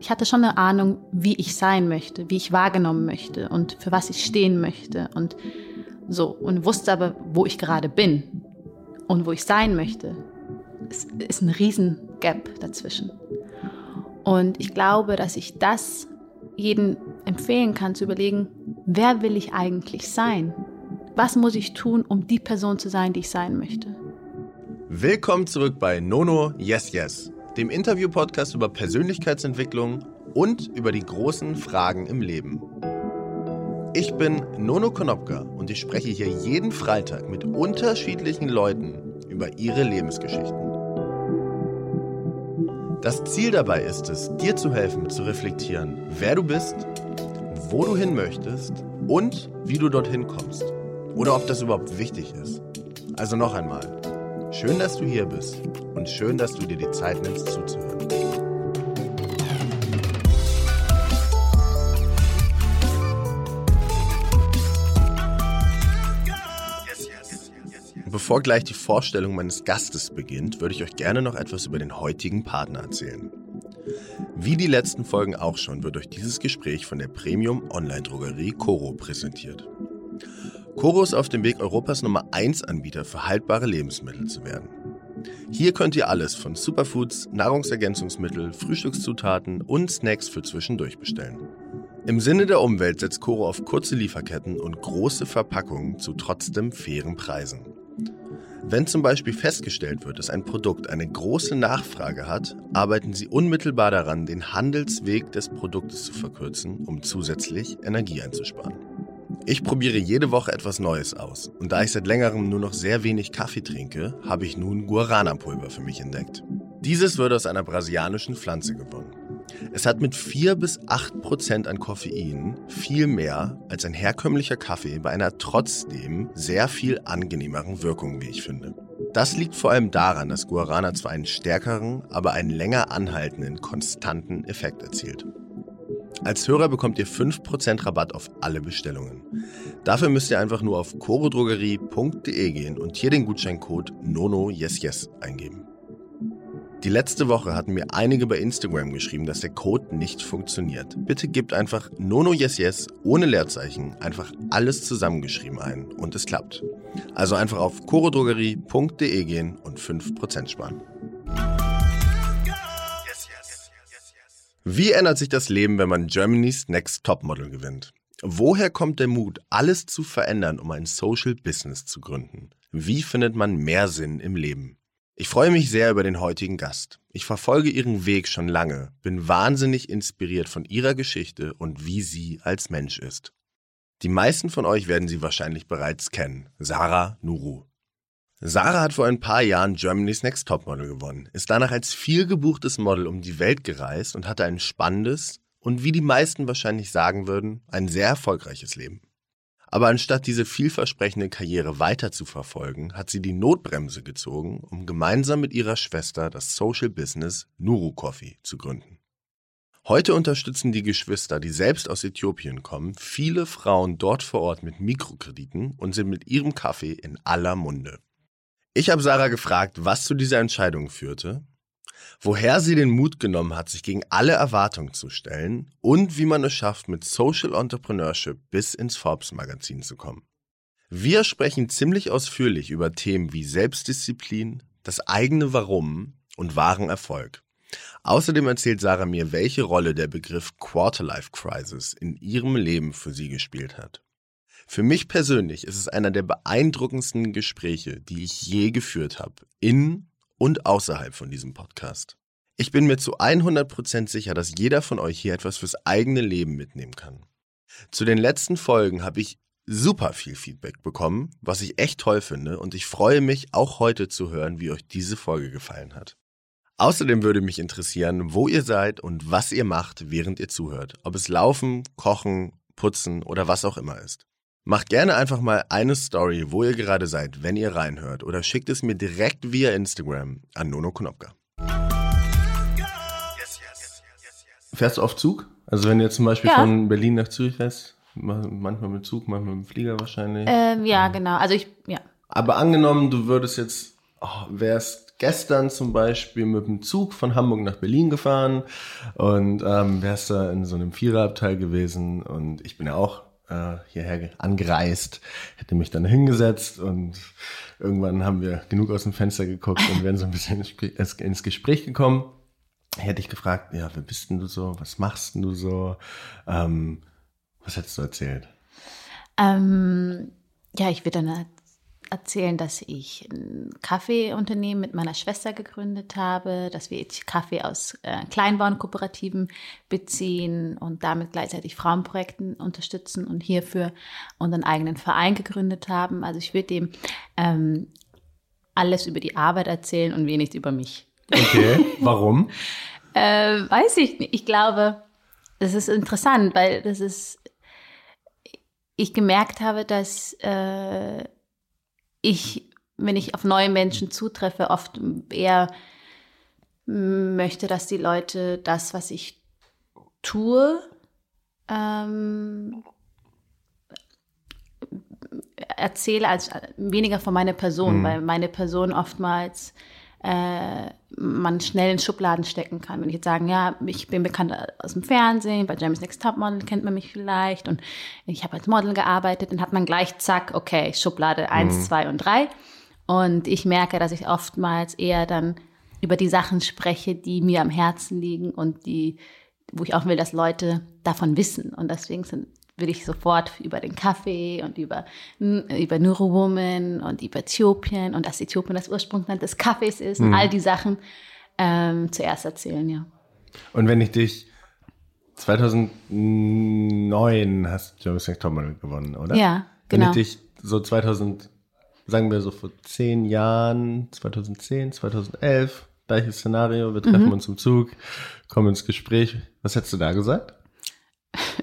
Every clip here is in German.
ich hatte schon eine Ahnung, wie ich sein möchte, wie ich wahrgenommen möchte und für was ich stehen möchte und so. Und wusste aber, wo ich gerade bin und wo ich sein möchte. Es ist ein riesen Gap dazwischen. Und ich glaube, dass ich das jedem empfehlen kann, zu überlegen, wer will ich eigentlich sein? Was muss ich tun, um die Person zu sein, die ich sein möchte? Willkommen zurück bei Nono Yes Yes dem Interview-Podcast über Persönlichkeitsentwicklung und über die großen Fragen im Leben. Ich bin Nono Konopka und ich spreche hier jeden Freitag mit unterschiedlichen Leuten über ihre Lebensgeschichten. Das Ziel dabei ist es, dir zu helfen, zu reflektieren, wer du bist, wo du hin möchtest und wie du dorthin kommst. Oder ob das überhaupt wichtig ist. Also noch einmal. Schön, dass du hier bist und schön, dass du dir die Zeit nimmst zuzuhören. Bevor gleich die Vorstellung meines Gastes beginnt, würde ich euch gerne noch etwas über den heutigen Partner erzählen. Wie die letzten Folgen auch schon, wird euch dieses Gespräch von der Premium-Online-Drogerie Coro präsentiert. Coro ist auf dem Weg, Europas Nummer 1 Anbieter für haltbare Lebensmittel zu werden. Hier könnt ihr alles von Superfoods, Nahrungsergänzungsmittel, Frühstückszutaten und Snacks für zwischendurch bestellen. Im Sinne der Umwelt setzt Coro auf kurze Lieferketten und große Verpackungen zu trotzdem fairen Preisen. Wenn zum Beispiel festgestellt wird, dass ein Produkt eine große Nachfrage hat, arbeiten sie unmittelbar daran, den Handelsweg des Produktes zu verkürzen, um zusätzlich Energie einzusparen. Ich probiere jede Woche etwas Neues aus. Und da ich seit längerem nur noch sehr wenig Kaffee trinke, habe ich nun Guarana-Pulver für mich entdeckt. Dieses wird aus einer brasilianischen Pflanze gewonnen. Es hat mit 4 bis 8 Prozent an Koffein viel mehr als ein herkömmlicher Kaffee bei einer trotzdem sehr viel angenehmeren Wirkung, wie ich finde. Das liegt vor allem daran, dass Guarana zwar einen stärkeren, aber einen länger anhaltenden, konstanten Effekt erzielt. Als Hörer bekommt ihr 5% Rabatt auf alle Bestellungen. Dafür müsst ihr einfach nur auf chorodrogerie.de gehen und hier den Gutscheincode NONOYESYES eingeben. Die letzte Woche hatten mir einige bei Instagram geschrieben, dass der Code nicht funktioniert. Bitte gebt einfach NONOYESYES ohne Leerzeichen einfach alles zusammengeschrieben ein und es klappt. Also einfach auf chorodrogerie.de gehen und 5% sparen. Wie ändert sich das Leben, wenn man Germany's Next Topmodel gewinnt? Woher kommt der Mut, alles zu verändern, um ein Social Business zu gründen? Wie findet man mehr Sinn im Leben? Ich freue mich sehr über den heutigen Gast. Ich verfolge ihren Weg schon lange, bin wahnsinnig inspiriert von ihrer Geschichte und wie sie als Mensch ist. Die meisten von euch werden sie wahrscheinlich bereits kennen. Sarah Nuru. Sarah hat vor ein paar Jahren Germany's Next Topmodel gewonnen, ist danach als vielgebuchtes Model um die Welt gereist und hatte ein spannendes und wie die meisten wahrscheinlich sagen würden, ein sehr erfolgreiches Leben. Aber anstatt diese vielversprechende Karriere weiter zu verfolgen, hat sie die Notbremse gezogen, um gemeinsam mit ihrer Schwester das Social Business Nuru Coffee zu gründen. Heute unterstützen die Geschwister, die selbst aus Äthiopien kommen, viele Frauen dort vor Ort mit Mikrokrediten und sind mit ihrem Kaffee in aller Munde. Ich habe Sarah gefragt, was zu dieser Entscheidung führte, woher sie den Mut genommen hat, sich gegen alle Erwartungen zu stellen und wie man es schafft, mit Social Entrepreneurship bis ins Forbes Magazin zu kommen. Wir sprechen ziemlich ausführlich über Themen wie Selbstdisziplin, das eigene Warum und wahren Erfolg. Außerdem erzählt Sarah mir, welche Rolle der Begriff Quarterlife Crisis in ihrem Leben für sie gespielt hat. Für mich persönlich ist es einer der beeindruckendsten Gespräche, die ich je geführt habe, in und außerhalb von diesem Podcast. Ich bin mir zu 100% sicher, dass jeder von euch hier etwas fürs eigene Leben mitnehmen kann. Zu den letzten Folgen habe ich super viel Feedback bekommen, was ich echt toll finde und ich freue mich auch heute zu hören, wie euch diese Folge gefallen hat. Außerdem würde mich interessieren, wo ihr seid und was ihr macht, während ihr zuhört. Ob es Laufen, Kochen, Putzen oder was auch immer ist. Macht gerne einfach mal eine Story, wo ihr gerade seid, wenn ihr reinhört, oder schickt es mir direkt via Instagram an Nono Konopka. Fährst du auf Zug? Also wenn du jetzt zum Beispiel ja. von Berlin nach Zürich fährst, manchmal mit Zug, manchmal mit dem Flieger wahrscheinlich. Ähm, ja, genau. Also ich, ja. Aber angenommen, du würdest jetzt, oh, wärst gestern zum Beispiel mit dem Zug von Hamburg nach Berlin gefahren und ähm, wärst da in so einem Viererabteil gewesen und ich bin ja auch äh, hierher angereist, hätte mich dann hingesetzt und irgendwann haben wir genug aus dem Fenster geguckt und wären so ein bisschen ins Gespräch gekommen. Hätte ich gefragt, ja, wer bist denn du so? Was machst denn du so? Ähm, was hättest du erzählt? Ähm, ja, ich würde dann erzählen, dass ich ein Kaffeeunternehmen mit meiner Schwester gegründet habe, dass wir Kaffee aus äh, Kleinbauernkooperativen beziehen und damit gleichzeitig Frauenprojekten unterstützen und hierfür unseren eigenen Verein gegründet haben. Also ich würde dem ähm, alles über die Arbeit erzählen und wenig über mich. Okay, warum? äh, weiß ich nicht. Ich glaube, das ist interessant, weil das ist, ich gemerkt habe, dass äh, ich, wenn ich auf neue Menschen zutreffe, oft eher möchte, dass die Leute das, was ich tue, ähm, erzähle als weniger von meiner Person, mhm. weil meine Person oftmals äh, man schnell in Schubladen stecken kann. Wenn ich jetzt sagen, ja, ich bin bekannt aus dem Fernsehen, bei James Next Topmodel kennt man mich vielleicht und ich habe als Model gearbeitet, dann hat man gleich, zack, okay, Schublade eins, mhm. zwei und drei. Und ich merke, dass ich oftmals eher dann über die Sachen spreche, die mir am Herzen liegen und die, wo ich auch will, dass Leute davon wissen. Und deswegen sind will ich sofort über den Kaffee und über, über Neurowoman und über Äthiopien und dass Äthiopien das Ursprungsland des Kaffees ist mhm. all die Sachen ähm, zuerst erzählen, ja. Und wenn ich dich 2009 hast Jeremy's Next Topmodel gewonnen, oder? Ja, genau. Wenn ich dich so 2000, sagen wir so vor zehn Jahren, 2010, 2011, gleiches Szenario, wir treffen mhm. uns im Zug, kommen ins Gespräch. Was hättest du da gesagt?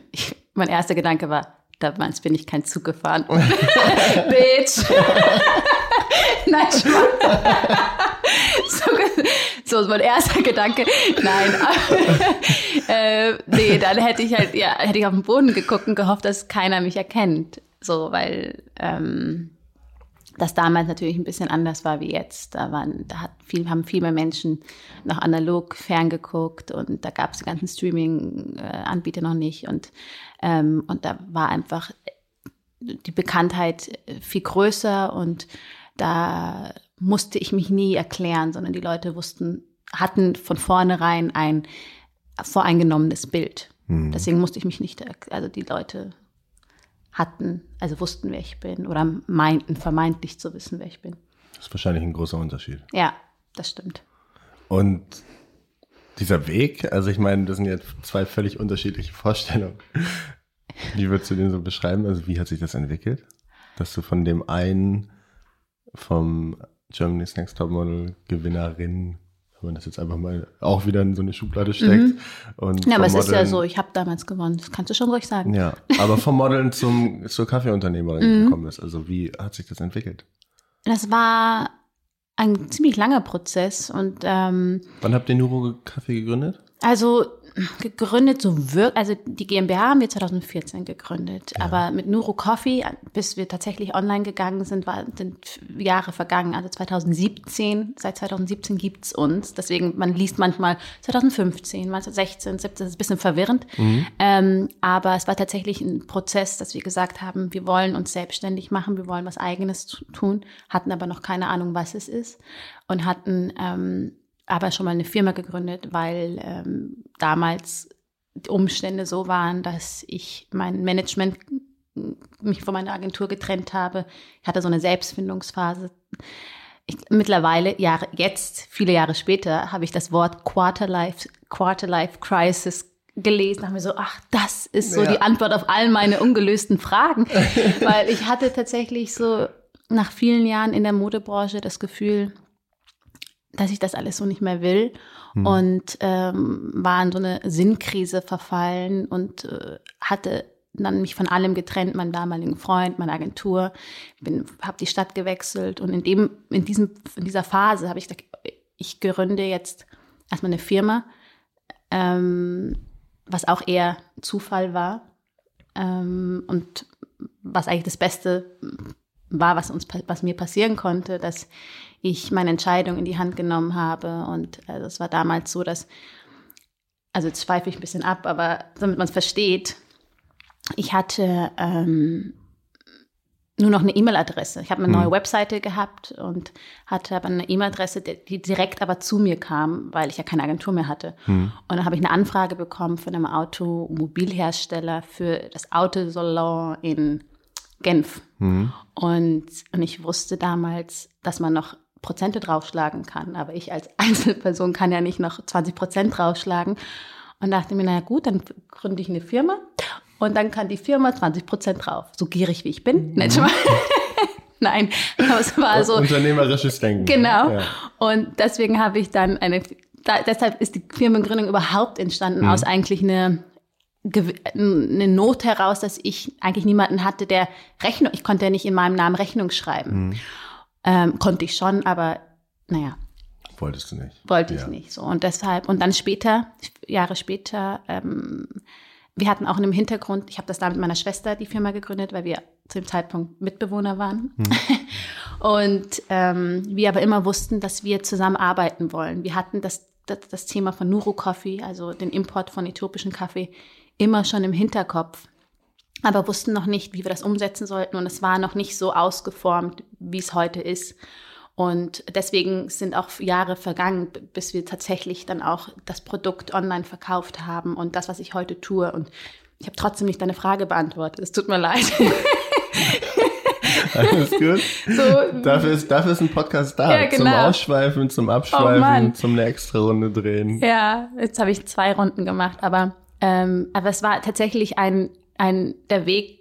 Mein erster Gedanke war, damals bin ich kein Zug gefahren. Bitch. Nein, so, so mein erster Gedanke. Nein. äh, nee, dann hätte ich halt, ja, hätte ich auf den Boden geguckt und gehofft, dass keiner mich erkennt. So, weil ähm, das damals natürlich ein bisschen anders war wie jetzt. Da, waren, da hat viel, haben viel mehr Menschen noch analog ferngeguckt und da gab es die ganzen Streaming-Anbieter noch nicht. Und, ähm, und da war einfach die Bekanntheit viel größer und da musste ich mich nie erklären, sondern die Leute wussten, hatten von vornherein ein voreingenommenes Bild. Hm. Deswegen musste ich mich nicht, also die Leute hatten, also wussten, wer ich bin oder meinten vermeintlich zu wissen, wer ich bin. Das ist wahrscheinlich ein großer Unterschied. Ja, das stimmt. Und dieser Weg, also ich meine, das sind jetzt zwei völlig unterschiedliche Vorstellungen. Wie würdest du den so beschreiben? Also wie hat sich das entwickelt? Dass du von dem einen, vom Germany's Next Top Model Gewinnerin wenn man das jetzt einfach mal auch wieder in so eine Schublade steckt. Mhm. Und ja, aber es ist ja so, ich habe damals gewonnen, das kannst du schon ruhig sagen. Ja, aber vom Modeln zum, zur Kaffeeunternehmerin mhm. gekommen ist. Also wie hat sich das entwickelt? Das war ein ziemlich langer Prozess und ähm, Wann habt ihr Nuro Kaffee gegründet? Also gegründet, so wirklich, also die GmbH haben wir 2014 gegründet, ja. aber mit Nuro Coffee, bis wir tatsächlich online gegangen sind, war, sind Jahre vergangen, also 2017, seit 2017 gibt's uns, deswegen, man liest manchmal 2015, manchmal 16, 17, das ist ein bisschen verwirrend, mhm. ähm, aber es war tatsächlich ein Prozess, dass wir gesagt haben, wir wollen uns selbstständig machen, wir wollen was Eigenes tun, hatten aber noch keine Ahnung, was es ist und hatten ähm, aber schon mal eine Firma gegründet, weil ähm, damals die Umstände so waren, dass ich mein Management mich von meiner Agentur getrennt habe. Ich hatte so eine Selbstfindungsphase. Ich, mittlerweile, Jahre, jetzt, viele Jahre später, habe ich das Wort Quarterlife, Quarterlife Crisis gelesen, habe mir so, ach, das ist so ja. die Antwort auf all meine ungelösten Fragen. Weil ich hatte tatsächlich so nach vielen Jahren in der Modebranche das Gefühl, dass ich das alles so nicht mehr will hm. und ähm, war in so eine Sinnkrise verfallen und äh, hatte dann mich von allem getrennt, meinen damaligen Freund, meine Agentur, bin, habe die Stadt gewechselt und in dem, in diesem, in dieser Phase habe ich gesagt, ich gründe jetzt erstmal eine Firma, ähm, was auch eher Zufall war ähm, und was eigentlich das Beste war, was uns, was mir passieren konnte, dass ich meine Entscheidung in die Hand genommen habe. Und also es war damals so, dass, also jetzt schweife ich ein bisschen ab, aber damit man es versteht, ich hatte ähm, nur noch eine E-Mail-Adresse. Ich habe eine neue hm. Webseite gehabt und hatte aber eine E-Mail-Adresse, die direkt aber zu mir kam, weil ich ja keine Agentur mehr hatte. Hm. Und dann habe ich eine Anfrage bekommen von einem Automobilhersteller für das Autosalon in Genf. Hm. Und, und ich wusste damals, dass man noch Prozente draufschlagen kann. Aber ich als Einzelperson kann ja nicht noch 20 Prozent draufschlagen. Und dachte mir, naja gut, dann gründe ich eine Firma und dann kann die Firma 20 Prozent drauf. So gierig wie ich bin. Mhm. Nein, aber es war so. Unternehmerisches Denken. Genau. Ja. Und deswegen habe ich dann eine, da, deshalb ist die Firmengründung überhaupt entstanden mhm. aus eigentlich eine, eine Not heraus, dass ich eigentlich niemanden hatte, der Rechnung, ich konnte ja nicht in meinem Namen Rechnung schreiben. Mhm. Ähm, konnte ich schon, aber naja. Wolltest du nicht? Wollte ja. ich nicht. So. Und deshalb, und dann später, Jahre später, ähm, wir hatten auch in dem Hintergrund, ich habe das da mit meiner Schwester die Firma gegründet, weil wir zu dem Zeitpunkt Mitbewohner waren. Hm. Und ähm, wir aber immer wussten, dass wir zusammenarbeiten wollen. Wir hatten das, das, das Thema von Nuru Coffee, also den Import von äthiopischen Kaffee, immer schon im Hinterkopf. Aber wussten noch nicht, wie wir das umsetzen sollten. Und es war noch nicht so ausgeformt, wie es heute ist. Und deswegen sind auch Jahre vergangen, bis wir tatsächlich dann auch das Produkt online verkauft haben und das, was ich heute tue. Und ich habe trotzdem nicht deine Frage beantwortet. Es tut mir leid. Alles gut. So, dafür, ist, dafür ist ein Podcast da. Ja, genau. Zum Ausschweifen, zum Abschweifen, oh zum eine extra Runde drehen. Ja, jetzt habe ich zwei Runden gemacht. Aber, ähm, aber es war tatsächlich ein, ein, der Weg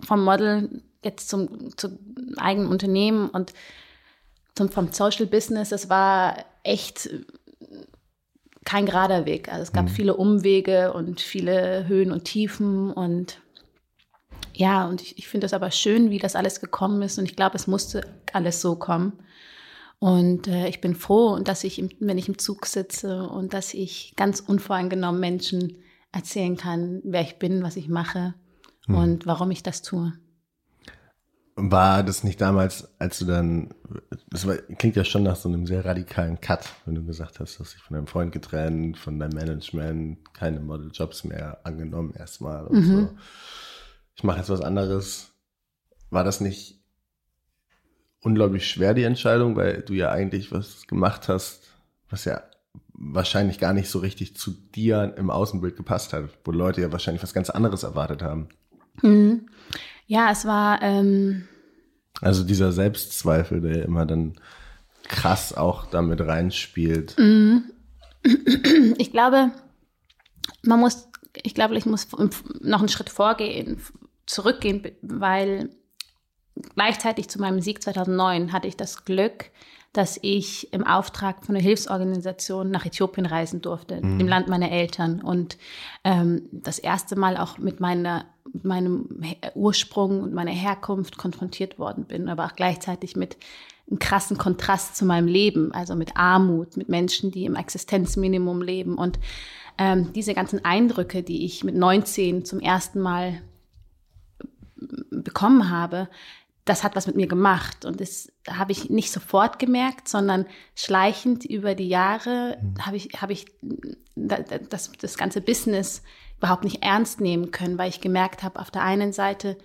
vom Model jetzt zum, zum eigenen Unternehmen und zum, vom Social Business, es war echt kein gerader Weg. Also es gab mhm. viele Umwege und viele Höhen und Tiefen und ja, und ich, ich finde es aber schön, wie das alles gekommen ist und ich glaube, es musste alles so kommen. Und äh, ich bin froh, dass ich, im, wenn ich im Zug sitze und dass ich ganz unvoreingenommen Menschen erzählen kann, wer ich bin, was ich mache mhm. und warum ich das tue. War das nicht damals, als du dann, das war, klingt ja schon nach so einem sehr radikalen Cut, wenn du gesagt hast, dass dich von deinem Freund getrennt, von deinem Management, keine Modeljobs mehr angenommen erstmal und mhm. so. Ich mache jetzt was anderes. War das nicht unglaublich schwer, die Entscheidung, weil du ja eigentlich was gemacht hast, was ja wahrscheinlich gar nicht so richtig zu dir im Außenbild gepasst hat, wo Leute ja wahrscheinlich was ganz anderes erwartet haben. Mhm. Ja, es war. Ähm also dieser Selbstzweifel, der immer dann krass auch damit reinspielt. Mhm. Ich glaube, man muss, ich glaube, ich muss noch einen Schritt vorgehen, zurückgehen, weil gleichzeitig zu meinem Sieg 2009 hatte ich das Glück, dass ich im Auftrag von einer Hilfsorganisation nach Äthiopien reisen durfte, mhm. dem Land meiner Eltern. Und ähm, das erste Mal auch mit meiner, meinem Ursprung und meiner Herkunft konfrontiert worden bin, aber auch gleichzeitig mit einem krassen Kontrast zu meinem Leben, also mit Armut, mit Menschen, die im Existenzminimum leben. Und ähm, diese ganzen Eindrücke, die ich mit 19 zum ersten Mal bekommen habe, das hat was mit mir gemacht. Und das habe ich nicht sofort gemerkt, sondern schleichend über die Jahre mhm. habe ich, habe ich das, das ganze Business überhaupt nicht ernst nehmen können, weil ich gemerkt habe, auf der einen Seite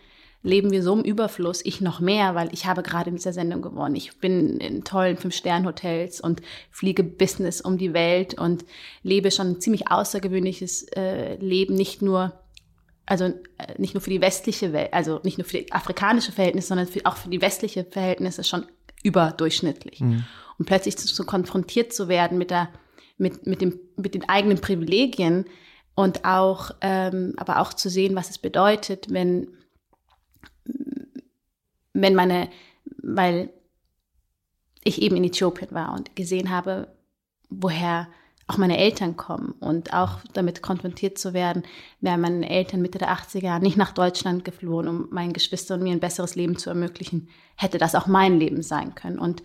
leben wir so im Überfluss, ich noch mehr, weil ich habe gerade in dieser Sendung gewonnen. Ich bin in tollen Fünf-Stern-Hotels und fliege Business um die Welt und lebe schon ein ziemlich außergewöhnliches äh, Leben, nicht nur also äh, nicht nur für die westliche Welt, also nicht nur für die afrikanische Verhältnisse, sondern für, auch für die westliche Verhältnisse schon überdurchschnittlich. Mhm. Und plötzlich so, so konfrontiert zu werden mit der, mit, mit dem, mit den eigenen Privilegien und auch, ähm, aber auch zu sehen, was es bedeutet, wenn, wenn meine, weil ich eben in Äthiopien war und gesehen habe, woher auch meine Eltern kommen und auch damit konfrontiert zu werden, wären meine Eltern Mitte der 80er nicht nach Deutschland geflohen, um meinen Geschwistern und mir ein besseres Leben zu ermöglichen, hätte das auch mein Leben sein können. Und,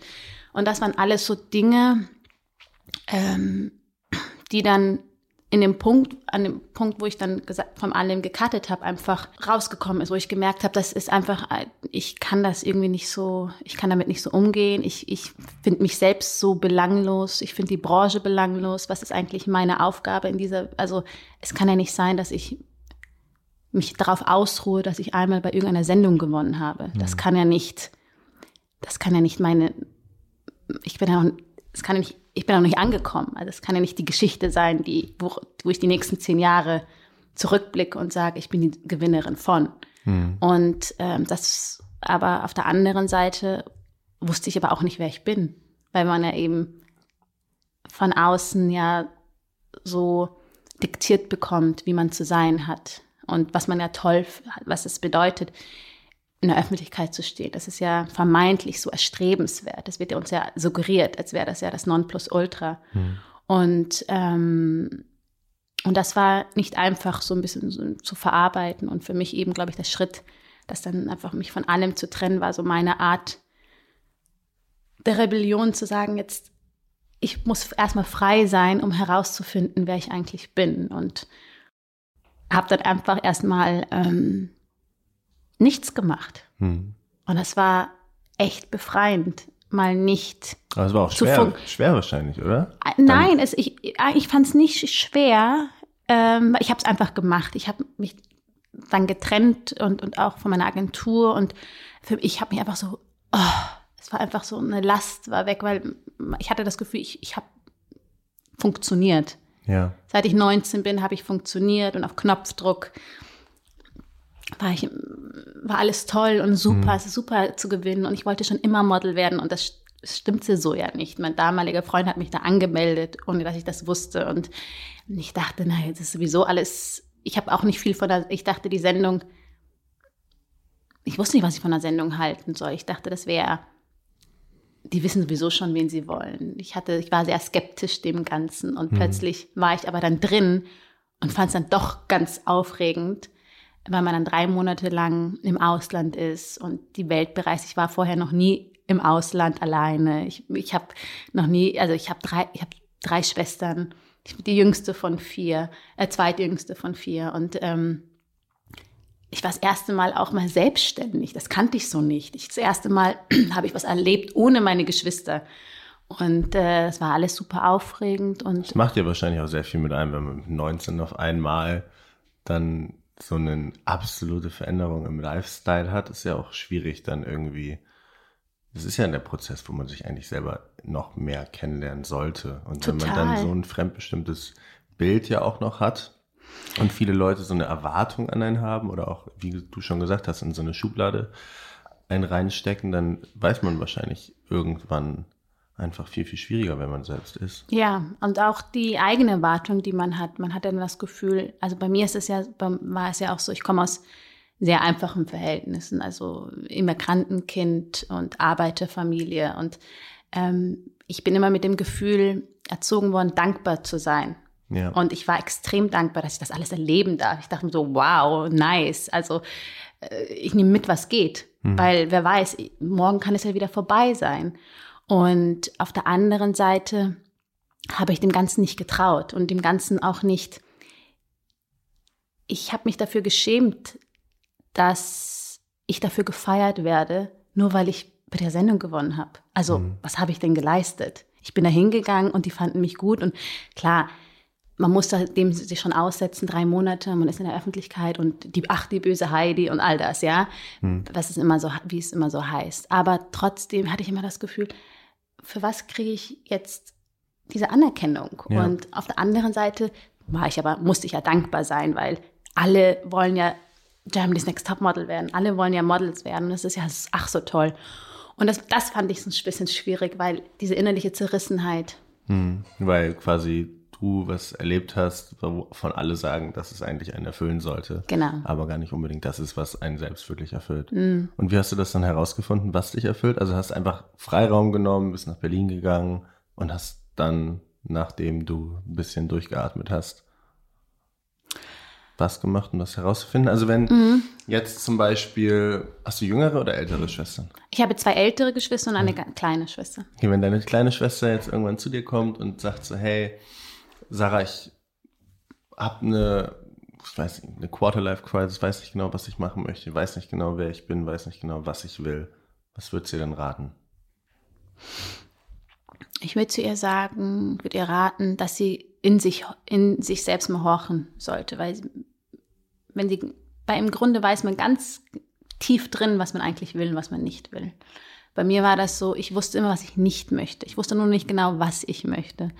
und das waren alles so Dinge, ähm, die dann in dem Punkt, an dem Punkt, wo ich dann von allem gecuttet habe, einfach rausgekommen ist, wo ich gemerkt habe, das ist einfach, ich kann das irgendwie nicht so, ich kann damit nicht so umgehen. Ich, ich finde mich selbst so belanglos. Ich finde die Branche belanglos. Was ist eigentlich meine Aufgabe in dieser, also es kann ja nicht sein, dass ich mich darauf ausruhe, dass ich einmal bei irgendeiner Sendung gewonnen habe. Das mhm. kann ja nicht, das kann ja nicht meine, ich bin ja noch, das kann ja nicht ich bin noch nicht angekommen. Also es kann ja nicht die Geschichte sein, die, wo, wo ich die nächsten zehn Jahre zurückblicke und sage, ich bin die Gewinnerin von. Hm. Und ähm, das, aber auf der anderen Seite wusste ich aber auch nicht, wer ich bin, weil man ja eben von außen ja so diktiert bekommt, wie man zu sein hat und was man ja toll, was es bedeutet in der Öffentlichkeit zu stehen. Das ist ja vermeintlich so erstrebenswert. Das wird ja uns ja suggeriert, als wäre das ja das Nonplusultra. Mhm. Und, ähm, und das war nicht einfach so ein bisschen so zu verarbeiten. Und für mich eben, glaube ich, der Schritt, das dann einfach mich von allem zu trennen, war so meine Art der Rebellion zu sagen, jetzt, ich muss erstmal frei sein, um herauszufinden, wer ich eigentlich bin. Und habe dann einfach erstmal ähm, nichts gemacht. Hm. Und das war echt befreiend, mal nicht. Aber es war auch schwer, schwer wahrscheinlich, oder? Äh, nein, es, ich, äh, ich fand es nicht schwer. Ähm, ich habe es einfach gemacht. Ich habe mich dann getrennt und, und auch von meiner Agentur und für, ich habe mich einfach so, oh, es war einfach so eine Last war weg, weil ich hatte das Gefühl, ich, ich habe funktioniert. Ja. Seit ich 19 bin, habe ich funktioniert und auf Knopfdruck war ich, war alles toll und super, mhm. super zu gewinnen und ich wollte schon immer Model werden und das stimmte so ja nicht. Mein damaliger Freund hat mich da angemeldet, ohne dass ich das wusste und ich dachte, naja, das ist sowieso alles, ich habe auch nicht viel von der, ich dachte, die Sendung, ich wusste nicht, was ich von der Sendung halten soll. Ich dachte, das wäre, die wissen sowieso schon, wen sie wollen. Ich hatte, ich war sehr skeptisch dem Ganzen und mhm. plötzlich war ich aber dann drin und fand es dann doch ganz aufregend weil man dann drei Monate lang im Ausland ist und die Welt bereist. Ich war vorher noch nie im Ausland alleine. Ich, ich habe noch nie, also ich habe drei, ich habe drei Schwestern. Die jüngste von vier, äh, zweitjüngste von vier. Und ähm, ich war das erste Mal auch mal selbstständig. Das kannte ich so nicht. Ich, das erste Mal habe ich was erlebt ohne meine Geschwister. Und äh, war alles super aufregend. Und das macht ja wahrscheinlich auch sehr viel mit einem, wenn man mit 19 auf einmal dann so eine absolute Veränderung im Lifestyle hat, ist ja auch schwierig dann irgendwie. Das ist ja der Prozess, wo man sich eigentlich selber noch mehr kennenlernen sollte. Und Total. wenn man dann so ein fremdbestimmtes Bild ja auch noch hat und viele Leute so eine Erwartung an einen haben oder auch, wie du schon gesagt hast, in so eine Schublade einen reinstecken, dann weiß man wahrscheinlich irgendwann, einfach viel, viel schwieriger, wenn man selbst ist. Ja, und auch die eigene Erwartung, die man hat. Man hat dann das Gefühl, also bei mir ist es ja, war es ja auch so, ich komme aus sehr einfachen Verhältnissen, also Immigrantenkind und Arbeiterfamilie. Und ähm, ich bin immer mit dem Gefühl erzogen worden, dankbar zu sein. Ja. Und ich war extrem dankbar, dass ich das alles erleben darf. Ich dachte mir so, wow, nice. Also äh, ich nehme mit, was geht. Mhm. Weil wer weiß, morgen kann es ja wieder vorbei sein. Und auf der anderen Seite habe ich dem Ganzen nicht getraut und dem Ganzen auch nicht. Ich habe mich dafür geschämt, dass ich dafür gefeiert werde, nur weil ich bei der Sendung gewonnen habe. Also, mhm. was habe ich denn geleistet? Ich bin da hingegangen und die fanden mich gut und klar, man muss dem sich schon aussetzen, drei Monate, man ist in der Öffentlichkeit und die, ach, die böse Heidi und all das, ja. Hm. Das ist immer so, wie es immer so heißt. Aber trotzdem hatte ich immer das Gefühl, für was kriege ich jetzt diese Anerkennung? Ja. Und auf der anderen Seite war ich aber, musste ich ja dankbar sein, weil alle wollen ja Germany's Next Top Model werden. Alle wollen ja Models werden. Das ist ja ach so toll. Und das, das fand ich so ein bisschen schwierig, weil diese innerliche Zerrissenheit. Hm, weil quasi du was erlebt hast, wovon alle sagen, dass es eigentlich einen erfüllen sollte. Genau. Aber gar nicht unbedingt das ist, was einen selbst wirklich erfüllt. Mm. Und wie hast du das dann herausgefunden, was dich erfüllt? Also hast einfach Freiraum genommen, bist nach Berlin gegangen und hast dann, nachdem du ein bisschen durchgeatmet hast, was gemacht, um das herauszufinden? Also wenn mm. jetzt zum Beispiel, hast du jüngere oder ältere Schwestern? Ich habe zwei ältere Geschwister und eine mhm. kleine Schwester. Okay, wenn deine kleine Schwester jetzt irgendwann zu dir kommt und sagt so, hey, Sarah, ich habe eine, ich weiß nicht, eine Quarterlife-Crisis, weiß nicht genau, was ich machen möchte, weiß nicht genau, wer ich bin, weiß nicht genau, was ich will. Was würdest du ihr denn raten? Ich würde zu ihr sagen, würde ihr raten, dass sie in sich, in sich selbst mal horchen sollte, weil wenn sie, bei im Grunde weiß man ganz tief drin, was man eigentlich will und was man nicht will. Bei mir war das so, ich wusste immer, was ich nicht möchte. Ich wusste nur nicht genau, was ich möchte. Mhm.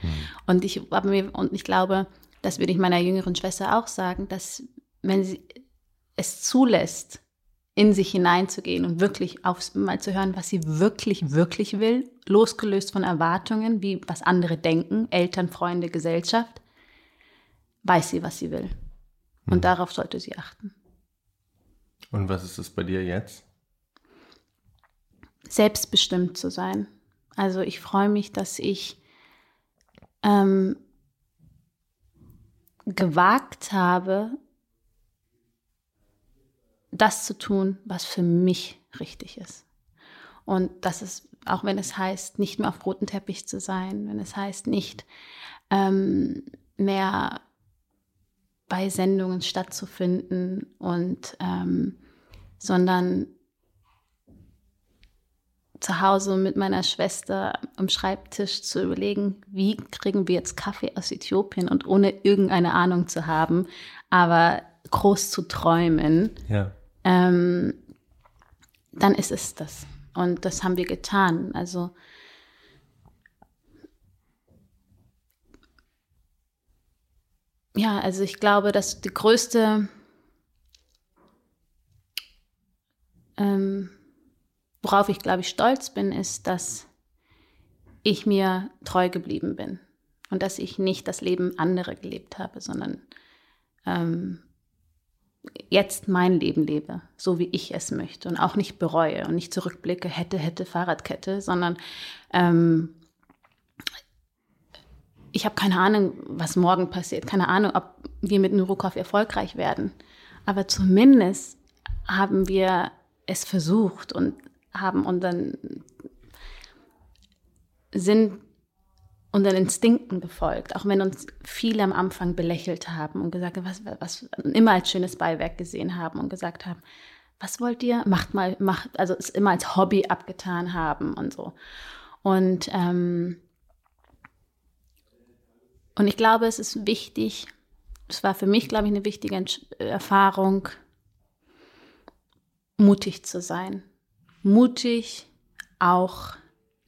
Und ich mir, und ich glaube, das würde ich meiner jüngeren Schwester auch sagen, dass wenn sie es zulässt, in sich hineinzugehen und wirklich aufs, mal zu hören, was sie wirklich, wirklich will, losgelöst von Erwartungen, wie was andere denken, Eltern, Freunde, Gesellschaft, weiß sie, was sie will. Und mhm. darauf sollte sie achten. Und was ist es bei dir jetzt? Selbstbestimmt zu sein. Also ich freue mich, dass ich ähm, gewagt habe, das zu tun, was für mich richtig ist. Und das ist, auch wenn es heißt, nicht mehr auf roten Teppich zu sein, wenn es heißt, nicht ähm, mehr bei Sendungen stattzufinden und ähm, sondern zu Hause mit meiner Schwester am Schreibtisch zu überlegen, wie kriegen wir jetzt Kaffee aus Äthiopien und ohne irgendeine Ahnung zu haben, aber groß zu träumen. Ja ähm, dann ist es das. Und das haben wir getan. Also ja, also ich glaube, dass die größte, ähm, worauf ich glaube ich stolz bin, ist, dass ich mir treu geblieben bin und dass ich nicht das Leben anderer gelebt habe, sondern ähm, jetzt mein Leben lebe, so wie ich es möchte und auch nicht bereue und nicht zurückblicke, hätte, hätte, Fahrradkette, sondern ähm, ich habe keine Ahnung, was morgen passiert, keine Ahnung, ob wir mit Neurokauf erfolgreich werden. Aber zumindest haben wir es versucht und haben unseren Sinn unseren Instinkten gefolgt, auch wenn uns viele am Anfang belächelt haben und gesagt was, was immer als schönes Beiwerk gesehen haben und gesagt haben, was wollt ihr? Macht mal, macht, also es immer als Hobby abgetan haben und so. Und, ähm, und ich glaube, es ist wichtig, es war für mich, glaube ich, eine wichtige Erfahrung, mutig zu sein. Mutig auch